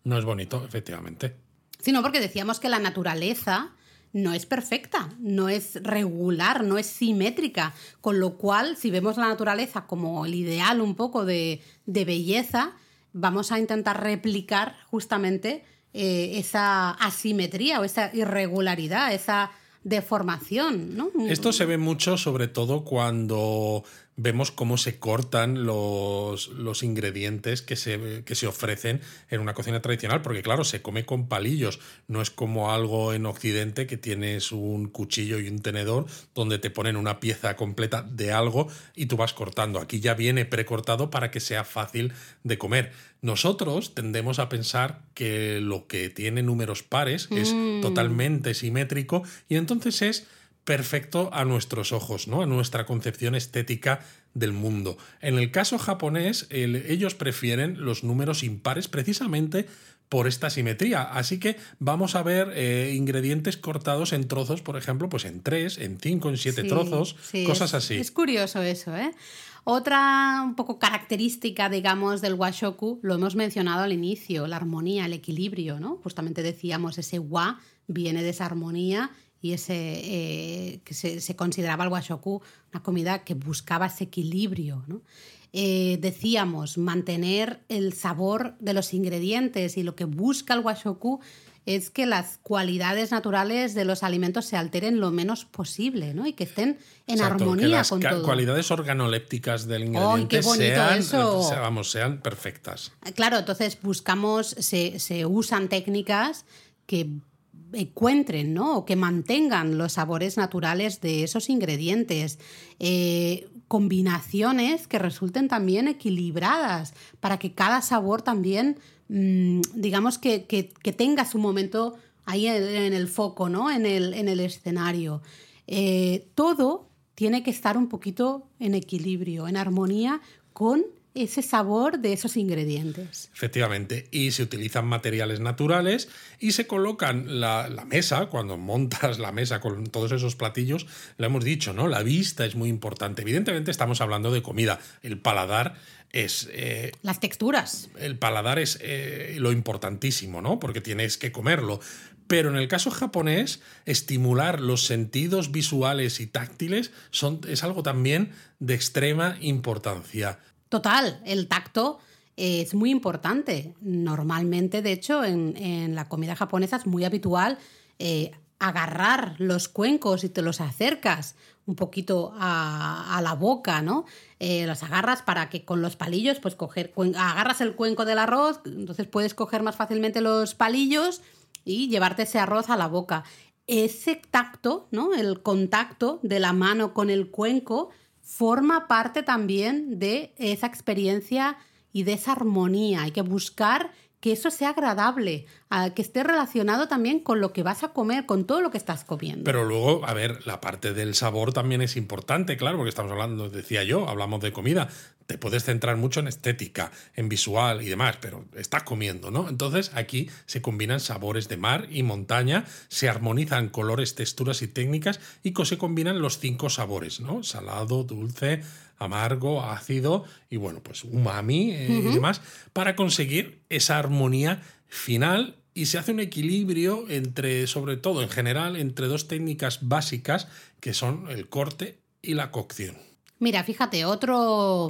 No es bonito, efectivamente. Sino porque decíamos que la naturaleza no es perfecta, no es regular, no es simétrica. Con lo cual, si vemos la naturaleza como el ideal un poco de, de belleza, vamos a intentar replicar justamente eh, esa asimetría o esa irregularidad, esa deformación, ¿no? Esto se ve mucho, sobre todo cuando vemos cómo se cortan los, los ingredientes que se, que se, ofrecen en una cocina tradicional, porque claro, se come con palillos, no es como algo en Occidente que tienes un cuchillo y un tenedor donde te ponen una pieza completa de algo y tú vas cortando. Aquí ya viene precortado para que sea fácil de comer. Nosotros tendemos a pensar que lo que tiene números pares es Mm. totalmente simétrico y entonces es perfecto a nuestros ojos, ¿no? A nuestra concepción estética del mundo. En el caso japonés, el- ellos prefieren los números impares precisamente por esta simetría. Así que vamos a ver eh, ingredientes cortados en trozos, por ejemplo, pues en tres, en cinco, en siete Sí, trozos, sí, cosas es- así. Es curioso eso, ¿eh? Otra un poco característica, digamos, del washoku, lo hemos mencionado al inicio, la armonía, el equilibrio, ¿no? Justamente decíamos, ese wa viene de esa armonía y ese eh, que se, consideraba el washoku una comida que buscaba ese equilibrio, ¿no? Eh, decíamos, mantener el sabor de los ingredientes y lo que busca el washoku es que las cualidades naturales de los alimentos se alteren lo menos posible, ¿no? Y que estén en Exacto, que armonía las con todo. cualidades organolépticas del ¡Ay, ingrediente qué bonito sean, vamos, sean perfectas. Claro, entonces buscamos, se, se usan técnicas que encuentren, ¿no? O que mantengan los sabores naturales de esos ingredientes. Eh, combinaciones que resulten también equilibradas para que cada sabor también, digamos, que, que- que tenga su momento ahí en, en el foco, ¿no? En el, en el escenario. Eh, todo tiene que estar un poquito en equilibrio, en armonía con ese sabor de esos ingredientes. Efectivamente, y se utilizan materiales naturales y se colocan la, la mesa, cuando montas la mesa con todos esos platillos, lo hemos dicho, ¿no? La vista es muy importante. Evidentemente estamos hablando de comida. El paladar es... eh, Las texturas. el paladar es eh, lo importantísimo, ¿no? Porque tienes que comerlo. Pero en el caso japonés, estimular los sentidos visuales y táctiles son, es algo también de extrema importancia. Total, el tacto es muy importante. Normalmente, de hecho, en, en la comida japonesa es muy habitual eh, agarrar los cuencos y te los acercas un poquito a, a la boca, ¿no? Eh, los agarras para que con los palillos, pues coger, agarras el cuenco del arroz, entonces puedes coger más fácilmente los palillos y llevarte ese arroz a la boca. Ese tacto, ¿no? El contacto de la mano con el cuenco forma parte también de esa experiencia y de esa armonía. Hay que buscar que eso sea agradable, a- que esté relacionado también con lo que vas a comer, con todo lo que estás comiendo. Pero luego, a ver, la parte del sabor también es importante, claro, porque estamos hablando, decía yo, hablamos de comida. Te puedes centrar mucho en estética, en visual y demás, pero estás comiendo, ¿no? Entonces aquí se combinan sabores de mar y montaña, se armonizan colores, texturas y técnicas y se combinan los cinco sabores, ¿no? Salado, dulce, amargo, ácido y bueno, pues umami eh, y demás, para conseguir esa armonía final y se hace un equilibrio entre, sobre todo en general, entre dos técnicas básicas que son el corte y la cocción. Mira, fíjate, otro,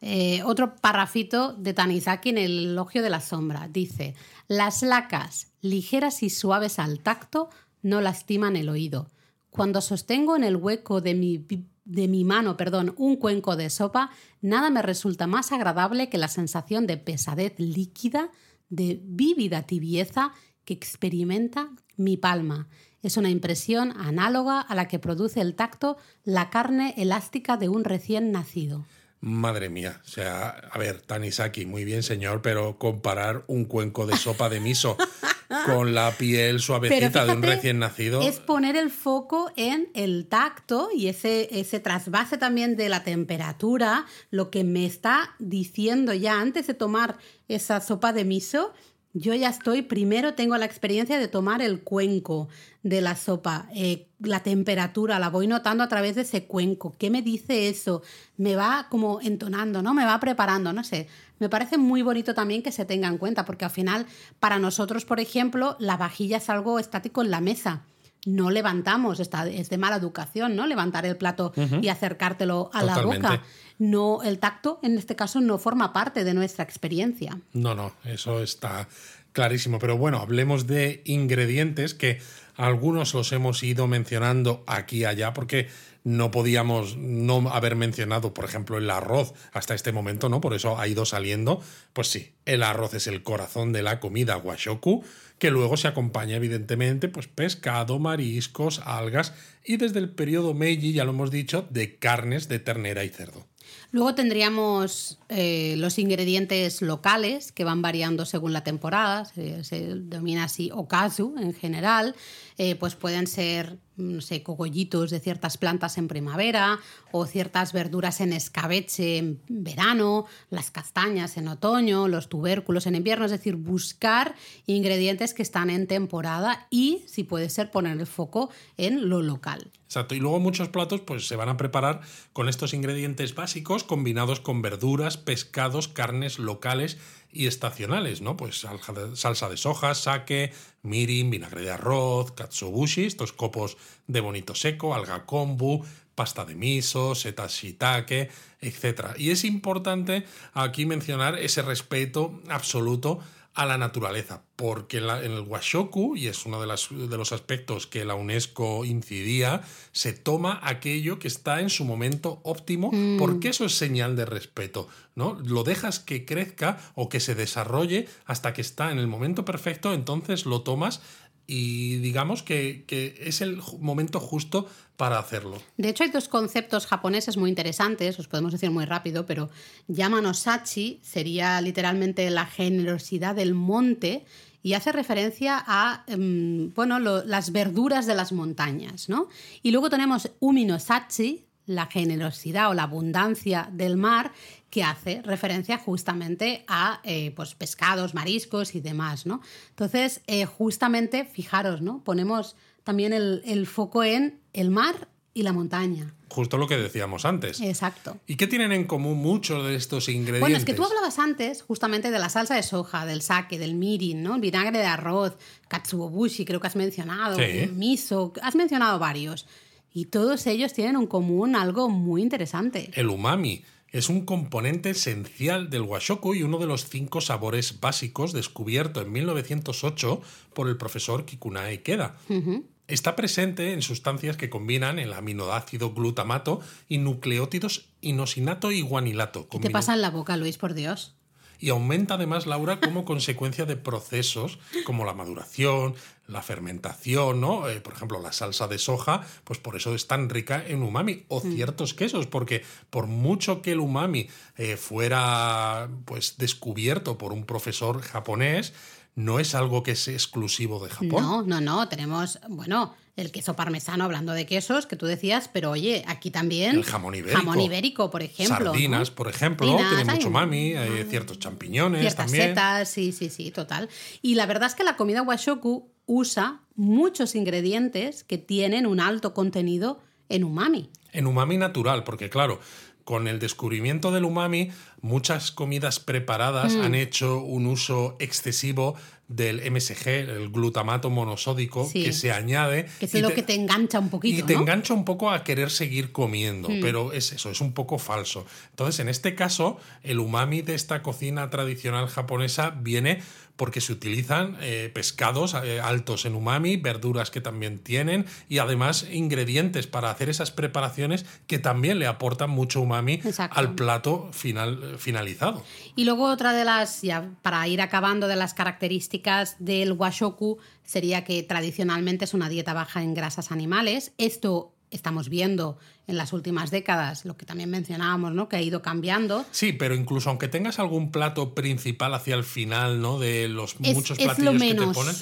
eh, otro parrafito de Tanizaki en el elogio de la sombra. Dice, las lacas, ligeras y suaves al tacto, no lastiman el oído. Cuando sostengo en el hueco de mi, de mi mano perdón, un cuenco de sopa, nada me resulta más agradable que la sensación de pesadez líquida, de vívida tibieza que experimenta mi palma. Es una impresión análoga a la que produce el tacto la carne elástica de un recién nacido. Madre mía, o sea, a ver, Tanisaki, muy bien señor, pero comparar un cuenco de sopa de miso con la piel suavecita de un recién nacido... Es poner el foco en el tacto y ese, ese trasvase también de la temperatura, lo que me está diciendo ya antes de tomar esa sopa de miso. Yo ya estoy, primero tengo la experiencia de tomar el cuenco de la sopa, eh, la temperatura, la voy notando a través de ese cuenco. ¿Qué me dice eso? Me va como entonando, ¿no? Me va preparando, no sé. Me parece muy bonito también que se tenga en cuenta, porque al final, para nosotros, por ejemplo, la vajilla es algo estático en la mesa. No levantamos, está, es de mala educación, ¿no? Levantar el plato y acercártelo a la boca. No, el tacto, en este caso, no forma parte de nuestra experiencia. No, no, eso está Clarísimo, pero bueno, hablemos de ingredientes que algunos los hemos ido mencionando aquí allá porque no podíamos no haber mencionado, por ejemplo, el arroz hasta este momento, ¿no? Por eso ha ido saliendo. Pues sí, el arroz es el corazón de la comida washoku, que luego se acompaña evidentemente pues pescado, mariscos, algas y desde el periodo Meiji, ya lo hemos dicho, de carnes de ternera y cerdo. Luego tendríamos eh, los ingredientes locales que van variando según la temporada, se, denomina así okazu en general, eh, pues pueden ser no sé, cogollitos de ciertas plantas en primavera o ciertas verduras en escabeche en verano, las castañas en otoño, los tubérculos en invierno, es decir, buscar ingredientes que están en temporada y, si puede ser, poner el foco en lo local. Exacto, y luego muchos platos pues se van a preparar con estos ingredientes básicos combinados con verduras, pescados, carnes locales y estacionales, ¿no? Pues salsa de soja, sake, mirin, vinagre de arroz, katsubushi, estos copos de bonito seco, alga kombu, pasta de miso, setas shiitake, etc. Y es importante aquí mencionar ese respeto absoluto a la naturaleza, porque en, el Washoku, y es uno de, de, los aspectos que la UNESCO incidía, se toma aquello que está en su momento óptimo, mm. porque eso es señal de respeto, ¿no? Lo dejas que crezca o que se desarrolle hasta que está en el momento perfecto, entonces lo tomas y digamos que, es el momento justo para hacerlo. De hecho, hay dos conceptos japoneses muy interesantes, os podemos decir muy rápido, pero Yamano Sachi sería literalmente la generosidad del monte y hace referencia a em, bueno, las verduras de las montañas. ¿no? Y luego tenemos Umino Sachi, la generosidad o la abundancia del mar, que hace referencia justamente a eh, pues, pescados, mariscos y demás, ¿no? Entonces, eh, justamente, fijaros, ¿no? Ponemos también el, foco en el mar y la montaña. Justo lo que decíamos antes. Exacto. ¿Y qué tienen en común muchos de estos ingredientes? Bueno, es que tú hablabas antes justamente de la salsa de soja, del sake, del mirin, ¿no? El vinagre de arroz, katsuobushi, creo que has mencionado, miso, has mencionado varios. Y todos ellos tienen en común algo muy interesante. El umami es un componente esencial del washoku y uno de los cinco sabores básicos descubierto en 1908 por el profesor Kikunae Keda. Está presente en sustancias que combinan el aminoácido glutamato y nucleótidos inosinato y guanilato. ¿Qué te pasa en la boca, Luis, por Dios? Y aumenta además, Laura, como consecuencia de procesos como la maduración, la fermentación, ¿no? Eh, por ejemplo, la salsa de soja, pues por eso es tan rica en umami, o mm. ciertos quesos, porque por mucho que el umami eh, fuera pues descubierto por un profesor japonés, no es algo que es exclusivo de Japón. No, no, no, tenemos, bueno, el queso parmesano, hablando de quesos, que tú decías, pero oye, aquí también. El jamón ibérico. Jamón ibérico, por ejemplo. Sardinas, por ejemplo, tiene mucho mami, hay ciertos champiñones ciertas setas, sí, sí, sí, total. Y la verdad es que la comida washoku usa muchos ingredientes que tienen un alto contenido en umami. En umami natural, porque claro, con el descubrimiento del umami, muchas comidas preparadas mm. han hecho un uso excesivo del MSG, el glutamato monosódico, que se añade. Que es lo que te engancha un poquito. Y te engancha un poco a querer seguir comiendo, mm. pero es eso, es un poco falso. Entonces, en este caso, el umami de esta cocina tradicional japonesa viene porque se utilizan eh, pescados eh, altos en umami, verduras que también tienen y además ingredientes para hacer esas preparaciones que también le aportan mucho umami al plato final, finalizado. Y luego otra de las, ya para ir acabando de las características del washoku, sería que tradicionalmente es una dieta baja en grasas animales. Esto estamos viendo en las últimas décadas, lo que también mencionábamos, ¿no? Que ha ido cambiando. Sí, pero incluso aunque tengas algún plato principal hacia el final, ¿no? De los muchos platillos que te ponen,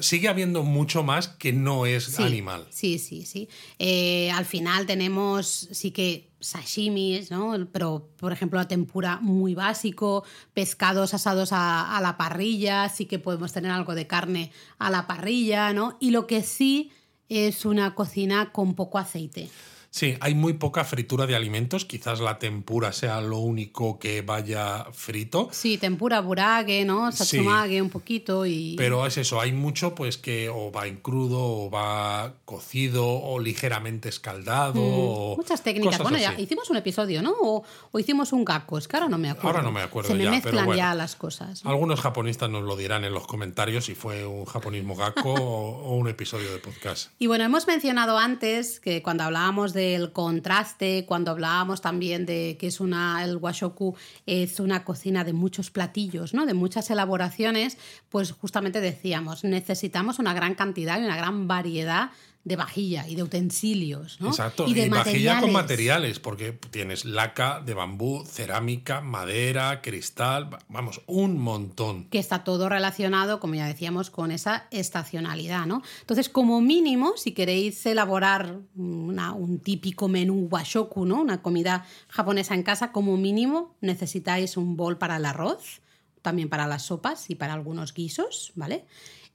sigue habiendo mucho más que no es animal. Sí, sí, sí. Eh, al final tenemos, sí que sashimis, ¿no? Pero, por ejemplo, la tempura muy básico, pescados asados a, a la parrilla, sí que podemos tener algo de carne a la parrilla, ¿no? Y lo que sí es una cocina con poco aceite. Sí, hay muy poca fritura de alimentos. Quizás la tempura sea lo único que vaya frito. Sí, tempura, burage, ¿no? Satsumage un poquito y... Pero es eso, hay mucho pues que o va en crudo o va cocido o ligeramente escaldado. Mm, muchas técnicas. Bueno, ya hicimos un episodio, ¿no? O, hicimos un gakko, es que ahora no me acuerdo. Ahora no me acuerdo Se me ya, mezclan ya las cosas. Algunos japonistas nos lo dirán en los comentarios si fue un japonismo gakko o un episodio de podcast. Y bueno, hemos mencionado antes que cuando hablábamos de del contraste, cuando hablábamos también de que es una, el washoku es una cocina de muchos platillos, ¿no? de muchas elaboraciones, pues justamente decíamos, necesitamos una gran cantidad y una gran variedad de vajilla y de utensilios. ¿no? Exacto, y, de vajilla con materiales, porque tienes laca de bambú, cerámica, madera, cristal, vamos, un montón. Que está todo relacionado, como ya decíamos, con esa estacionalidad. ¿no? Entonces, como mínimo, si queréis elaborar un típico menú washoku, ¿no? una comida japonesa en casa, como mínimo necesitáis un bol para el arroz, también para las sopas y para algunos guisos, ¿vale?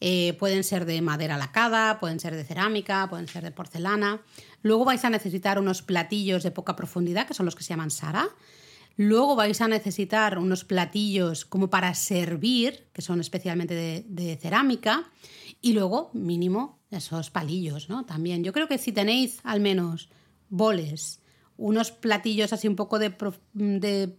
Eh, pueden ser de madera lacada, pueden ser de cerámica, pueden ser de porcelana. Luego vais a necesitar unos platillos de poca profundidad, que son los que se llaman sara. Luego vais a necesitar unos platillos como para servir, que son especialmente de, de cerámica. Y luego, mínimo, esos palillos, ¿no? También. Yo creo que si tenéis al menos boles, unos platillos así un poco de,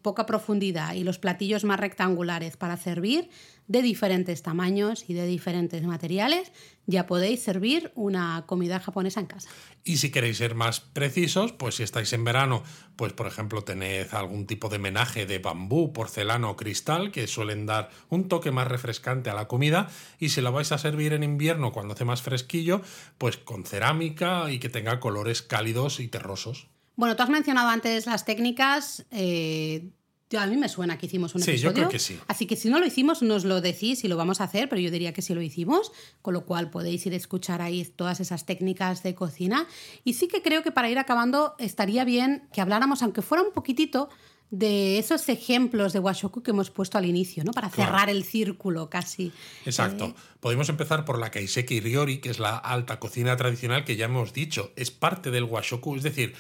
poca profundidad y los platillos más rectangulares para servir de diferentes tamaños y de diferentes materiales, ya podéis servir una comida japonesa en casa. Y si queréis ser más precisos, pues si estáis en verano, pues por ejemplo tened algún tipo de menaje de bambú, porcelana o cristal que suelen dar un toque más refrescante a la comida y si la vais a servir en invierno cuando hace más fresquillo, pues con cerámica y que tenga colores cálidos y terrosos. Bueno, tú has mencionado antes las técnicas. Eh, a mí me suena que hicimos un sí, episodio. Yo creo que sí. Así que si no lo hicimos, nos lo decís y lo vamos a hacer, pero yo diría que sí lo hicimos, con lo cual podéis ir a escuchar ahí todas esas técnicas de cocina. Y sí que creo que para ir acabando estaría bien que habláramos, aunque fuera un poquitito, de esos ejemplos de washoku que hemos puesto al inicio, ¿no? Para cerrar el círculo casi. Exacto. Eh, Podemos empezar por la kaiseki ryori, que es la alta cocina tradicional que ya hemos dicho, es parte del washoku, es decir,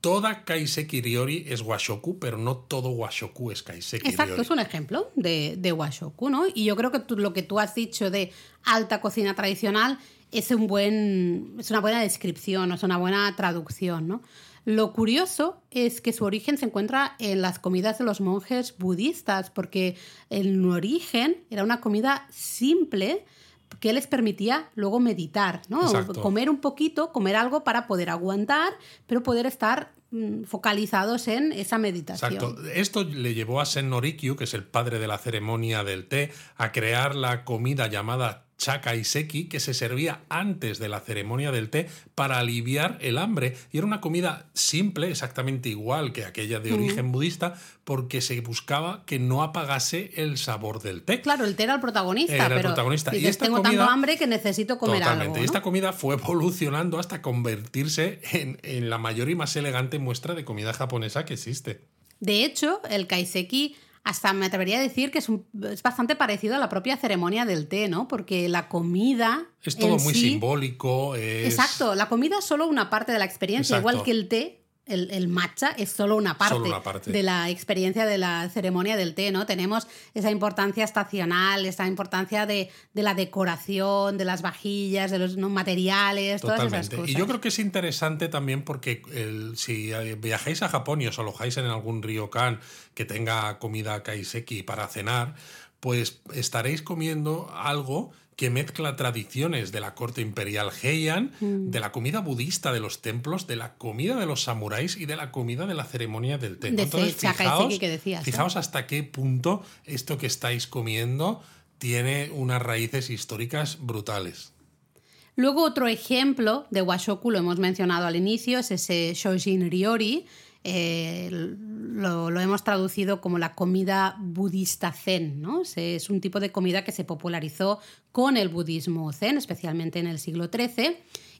toda kaiseki ryori es washoku, pero no todo washoku es kaiseki Exacto, es un ejemplo de, de, washoku, ¿no? Y yo creo que lo que tú has dicho de alta cocina tradicional es, un buen, es una buena descripción, es una buena traducción, ¿no? Lo curioso es que su origen se encuentra en las comidas de los monjes budistas, porque en origen era una comida simple, que les permitía luego meditar, ¿no? Comer un poquito, comer algo para poder aguantar, pero poder estar mm, focalizados en esa meditación. Exacto. Esto le llevó a Sen Norikyu, que es el padre de la ceremonia del té, a crear la comida llamada seki que se servía antes de la ceremonia del té para aliviar el hambre. Y era una comida simple, exactamente igual que aquella de origen budista, porque se buscaba que no apagase el sabor del té. Claro, el té era el protagonista. Era pero el protagonista. y tengo tanto hambre que necesito comer totalmente. Y esta comida fue evolucionando hasta convertirse en, en la mayor y más elegante muestra de comida japonesa que existe. De hecho, el kaiseki hasta me atrevería a decir que es, bastante parecido a la propia ceremonia del té, ¿no? Porque la comida... Es todo muy simbólico. Exacto, la comida es solo una parte de la experiencia, igual que el té el, matcha es solo una, parte de la experiencia de la ceremonia del té, ¿no? Tenemos esa importancia estacional, esa importancia de, la decoración, de las vajillas, de los materiales, todas esas cosas. Y yo creo que es interesante también porque si viajáis a Japón y os alojáis en algún ryokan que tenga comida kaiseki para cenar, pues estaréis comiendo algo que mezcla tradiciones de la corte imperial Heian, mm. de la comida budista de los templos, de la comida de los samuráis y de la comida de la ceremonia del té. Entonces, fijaos, que decías, fijaos hasta qué punto esto que estáis comiendo tiene unas raíces históricas brutales. Luego otro ejemplo de washoku, lo hemos mencionado al inicio, es ese Shojin Ryori, eh, lo, hemos traducido como la comida budista zen. ¿no? Es un tipo de comida que se popularizó con el budismo zen, especialmente en el siglo XIII.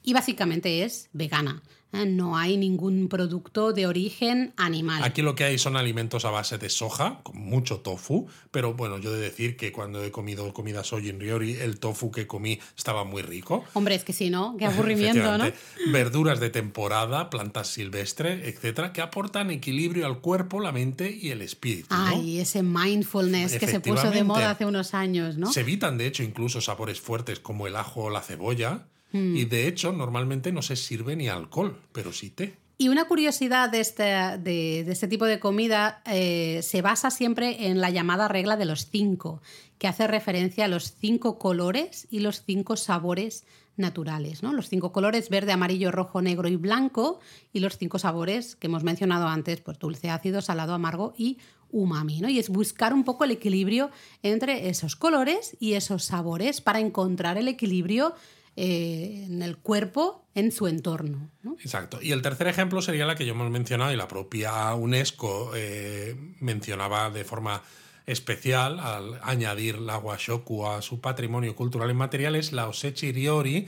Y básicamente es vegana. ¿eh? No hay ningún producto de origen animal. Aquí lo que hay son alimentos a base de soja, con mucho tofu, pero bueno, yo he de decir que cuando he comido comida soy en Riori, el tofu que comí estaba muy rico. Hombre, es que sí, ¿no? Qué aburrimiento, ¿no? Verduras de temporada, plantas silvestres, etcétera, que aportan equilibrio al cuerpo, la mente y el espíritu. Ay, ese mindfulness que se puso de moda hace unos años, ¿no? Se evitan, de hecho, incluso sabores fuertes como el ajo o la cebolla y de hecho, normalmente no se sirve ni alcohol, pero sí té. Y una curiosidad de este, de, este tipo de comida eh, se basa siempre en la llamada regla de los cinco, que hace referencia a los cinco colores y los cinco sabores naturales. ¿no? Los cinco colores verde, amarillo, rojo, negro y blanco, y los cinco sabores que hemos mencionado antes, pues dulce, ácido, salado, amargo y umami. ¿no? Y es buscar un poco el equilibrio entre esos colores y esos sabores para encontrar el equilibrio eh, en el cuerpo, en su entorno. Exacto. Y el tercer ejemplo sería la que yo hemos mencionado y la propia UNESCO eh, mencionaba de forma especial al añadir la washoku a su patrimonio cultural inmaterial es la osechi ryori,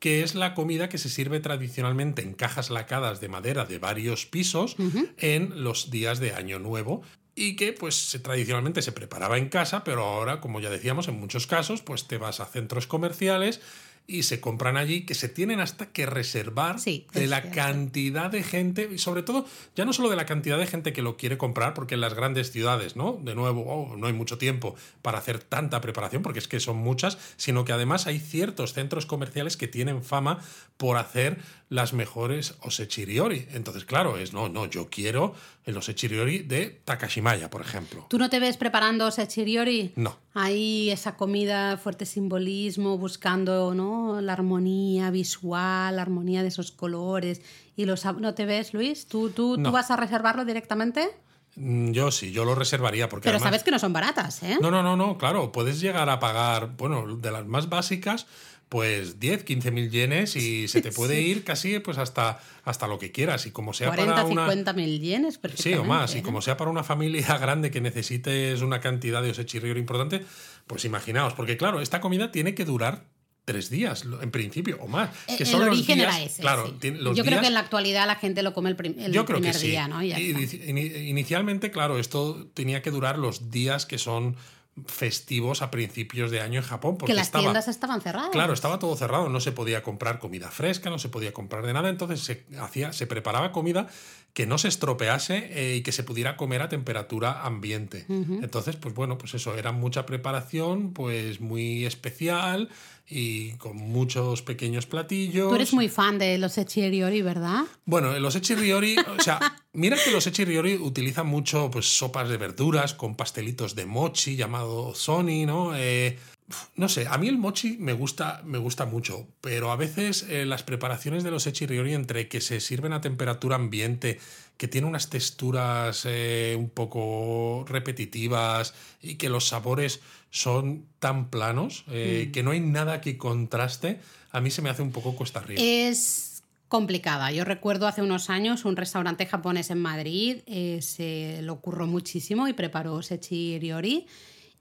que es la comida que se sirve tradicionalmente en cajas lacadas de madera de varios pisos en los días de Año Nuevo y que pues tradicionalmente se preparaba en casa, pero ahora, como ya decíamos, en muchos casos, pues te vas a centros comerciales y se compran allí, que se tienen hasta que reservar de la cantidad de gente, y sobre todo, ya no solo de la cantidad de gente que lo quiere comprar, porque en las grandes ciudades, ¿no? De nuevo, oh, no hay mucho tiempo para hacer tanta preparación, porque es que son muchas, sino que además hay ciertos centros comerciales que tienen fama por hacer las mejores osechiriori. Entonces, claro, es, no, no, yo quiero el osechiriori de Takashimaya, por ejemplo. ¿Tú no te ves preparando osechiriori? No. Ahí esa comida, fuerte simbolismo, buscando ¿no? la armonía visual, la armonía de esos colores. y los ¿No te ves, Luis? ¿Tú, tú, ¿tú vas a reservarlo directamente? Mm, yo sí, yo lo reservaría porque Pero sabes que no son baratas, ¿eh? No, no, no, no, claro, puedes llegar a pagar, bueno, de las más básicas, pues 10, 15 mil yenes y se te puede ir casi pues hasta, hasta lo que quieras. Y como sea 40, para una... 50 mil yenes, Sí, o más. Y ¿eh? como sea para una familia grande que necesites una cantidad de osechirrior importante, pues imaginaos. Porque claro, esta comida tiene que durar tres días, en principio, o más. Que el origen era ese. Claro, Yo creo que en la actualidad la gente lo come el, primer día, ¿no? Inicialmente, claro, esto tenía que durar los días que son festivos a principios de año en Japón. Porque que las tiendas estaban cerradas. Claro, estaba todo cerrado, no se podía comprar comida fresca, no se podía comprar de nada, entonces se, hacía, se preparaba comida que no se estropease eh, y que se pudiera comer a temperatura ambiente. Entonces, pues bueno, pues eso, era mucha preparación, pues muy especial y con muchos pequeños platillos. Tú eres muy fan de los echiriori, ¿verdad? Bueno, los echiriori, o sea, mira que los echiriori utilizan mucho pues sopas de verduras con pastelitos de mochi llamado soni, ¿no? Eh, no sé, a mí el mochi me gusta, me gusta mucho, pero a veces eh, las preparaciones de los echiriori entre que se sirven a temperatura ambiente, que tiene unas texturas eh, un poco repetitivas y que los sabores son tan planos eh, mm. que no hay nada que contraste, a mí se me hace un poco cuesta arriba. Es complicada. Yo recuerdo hace unos años un restaurante japonés en Madrid, se lo ocurrió muchísimo y preparó sechiriori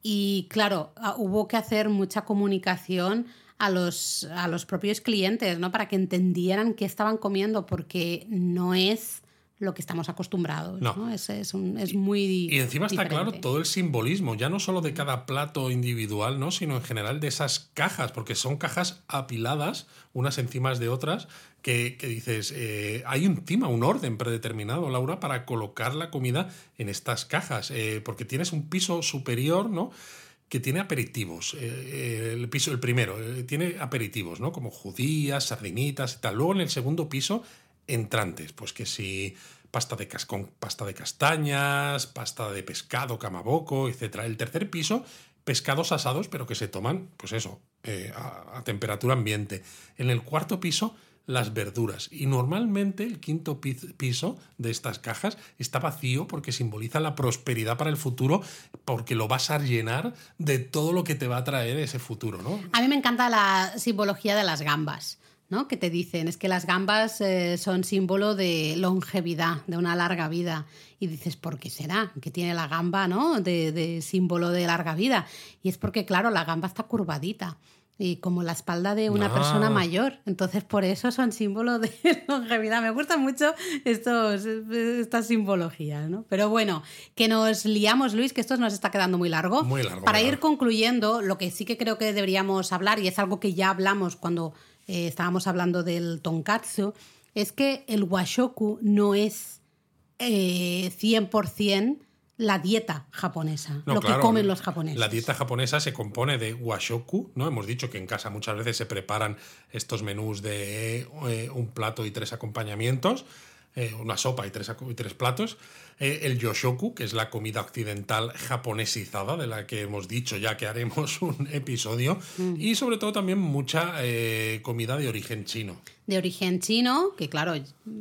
y claro, ah, hubo que hacer mucha comunicación a los, a los propios clientes, ¿no? Para que entendieran qué estaban comiendo, porque no es lo que estamos acostumbrados. No. Es, es, muy. Y encima está claro todo el simbolismo, ya no solo de cada plato individual, ¿no? sino en general de esas cajas, porque son cajas apiladas unas encima de otras, que, dices, eh, hay encima un orden predeterminado, Laura, para colocar la comida en estas cajas, eh, porque tienes un piso superior, ¿no? que tiene aperitivos. Eh, el piso, el primero, tiene aperitivos, ¿no? Como judías, sardinitas y tal. Luego en el segundo piso, entrantes. Pues que si pasta de, pasta de castañas, pasta de pescado, camaboco, etc. El tercer piso, pescados asados, pero que se toman, pues eso, a, a temperatura ambiente. En el cuarto piso, las verduras. Y normalmente el quinto piso de estas cajas está vacío porque simboliza la prosperidad para el futuro, porque lo vas a llenar de todo lo que te va a traer ese futuro. ¿no? A mí me encanta la simbología de las gambas. ¿No? que te dicen, es que las gambas eh, son símbolo de longevidad, de una larga vida. Y dices, ¿por qué será? Que tiene la gamba ¿no? de, de símbolo de larga vida. Y es porque, claro, la gamba está curvadita. y como la espalda de una persona Ah. mayor. Entonces, por eso son símbolo de longevidad. Me gustan mucho estos, estas simbologías, ¿no? Pero bueno, que nos liamos, Luis, que esto nos está quedando muy largo. Muy largo, Para muy ir concluyendo, lo que sí que creo que deberíamos hablar, y es algo que ya hablamos cuando eh, estábamos hablando del tonkatsu, es que el washoku no es eh, 100% la dieta japonesa, No, lo claro, que comen los japoneses. La dieta japonesa se compone de washoku, ¿no? Hemos dicho que en casa muchas veces se preparan estos menús de eh, un plato y tres acompañamientos, eh, una sopa y tres, y tres platos. Eh, el yoshoku, que es la comida occidental japonesizada, de la que hemos dicho ya que haremos un episodio. Mm. Y sobre todo también mucha eh, comida de origen chino. de origen chino, que claro,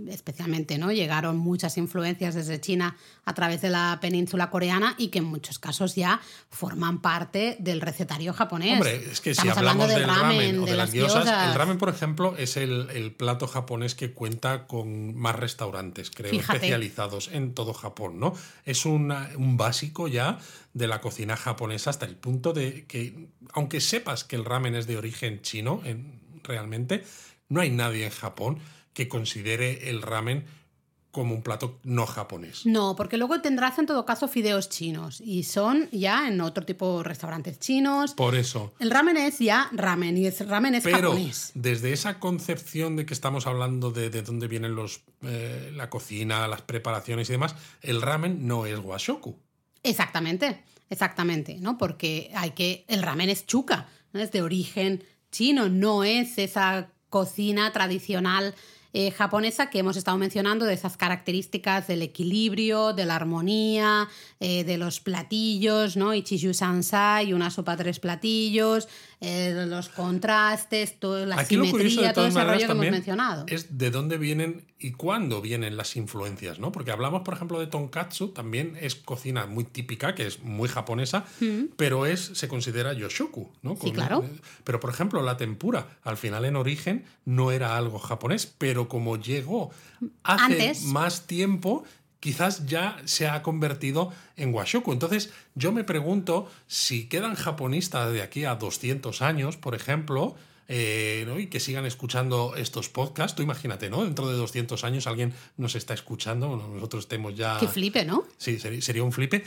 especialmente, ¿no? Llegaron muchas influencias desde China a través de la península coreana y que en muchos casos ya forman parte del recetario japonés. Hombre, es que si Estamos hablamos hablando del ramen, o de, las las diosas, diosas. el ramen, por ejemplo, es el, el plato japonés que cuenta con más restaurantes, creo, Fíjate. especializados en todo Japón, ¿no? Es un básico ya de la cocina japonesa hasta el punto de que, aunque sepas que el ramen es de origen chino, en- realmente, no hay nadie en Japón que considere el ramen como un plato no japonés. No, porque luego tendrás en todo caso fideos chinos y son ya en otro tipo de restaurantes chinos. Por eso, El ramen es ya ramen y es ramen es Pero japonés. desde esa concepción de que estamos hablando de, de dónde vienen los, eh, la cocina, las preparaciones y demás, el ramen no es washoku. Exactamente, exactamente, ¿no? Porque hay que. El ramen es chuca, ¿no? es de origen chino, no es esa cocina tradicional eh, japonesa que hemos estado mencionando, de esas características del equilibrio, de la armonía, eh, de los platillos, ¿no? Ichiyu Sansai, una sopa tres platillos, eh, los contrastes, la Aquí simetría, todo ese rollo que hemos mencionado. es de dónde vienen y cuándo vienen las influencias, ¿no? Porque hablamos, por ejemplo, de tonkatsu, también es cocina muy típica, que es muy japonesa, pero es se considera yoshoku, ¿no? Sí, claro. Pero, por ejemplo, la tempura, al final en origen no era algo japonés, pero como llegó hace Antes. más tiempo, quizás ya se ha convertido en washoku. Entonces, yo me pregunto si quedan japonistas de aquí a 200 años, por ejemplo, eh, ¿no? y que sigan escuchando estos podcasts. Tú imagínate, ¿no? Dentro de 200 años alguien nos está escuchando, nosotros estemos ya... Que flipe, ¿no? Sí, seri- sería un flipe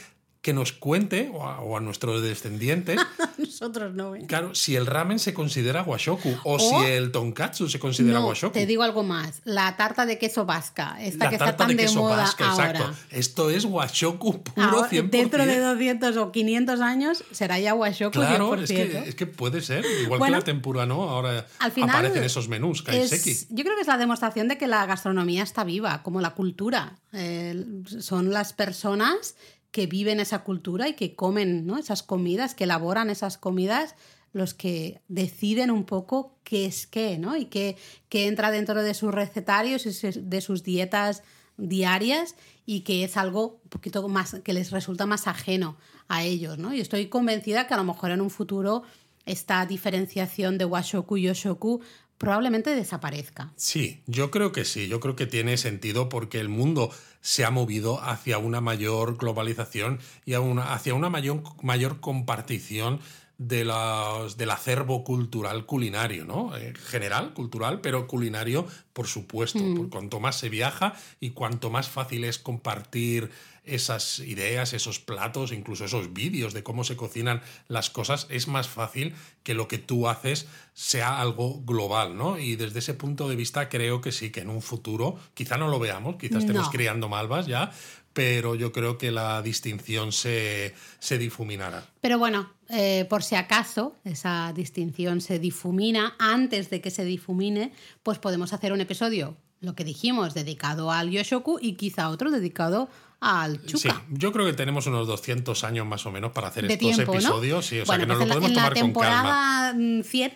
que nos cuente, o a, o a nuestros descendientes, Nosotros no. ¿eh? claro, si el ramen se considera washoku o, O- si el tonkatsu se considera No, washoku. te digo algo más. La tarta de queso vasca, esta La que está tan de moda vasca, ahora. exacto. Esto es washoku puro Ahora, 100%. dentro de 200 o 500 años será ya washoku Claro, 100%. es que, es que puede ser. Igual Bueno, que la tempura, ¿no? Ahora Al final aparecen esos menús, kaiseki. es- yo creo que es la demostración de que la gastronomía está viva, como la cultura. Eh, son las personas que viven esa cultura y que comen ¿no? esas comidas, que elaboran esas comidas, los que deciden un poco qué es qué, ¿no? Y qué, qué entra dentro de sus recetarios y de sus dietas diarias y que es algo un poquito más que les resulta más ajeno a ellos, ¿no? Y estoy convencida que a lo mejor en un futuro esta diferenciación de washoku y yoshoku probablemente desaparezca. Sí, yo creo que sí, yo creo que tiene sentido porque el mundo se ha movido hacia una mayor globalización y a una- hacia una mayor, mayor compartición de los, del acervo cultural culinario, ¿no? En general, cultural, pero culinario, por supuesto. Por cuanto más se viaja y cuanto más fácil es compartir esas ideas, esos platos, incluso esos vídeos de cómo se cocinan las cosas, es más fácil que lo que tú haces sea algo global, ¿no? Y desde ese punto de vista creo que sí, que en un futuro, quizá no lo veamos, quizás estemos No. criando malvas ya, pero yo creo que la distinción se, se difuminará. Pero bueno, eh, por si acaso esa distinción se difumina, antes de que se difumine, pues podemos hacer un episodio, lo que dijimos, dedicado al Yoshoku y quizá otro dedicado al Sí, Chuka. yo creo que tenemos unos 200 años más o menos para hacer de estos tiempo, ¿no? episodios, sí, o sea bueno, que nos pues lo en la- podemos en la, tomar con calma. temporada mm, 100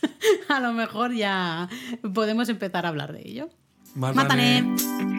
a lo mejor ya podemos empezar a hablar de ello. Mátane. Mátane.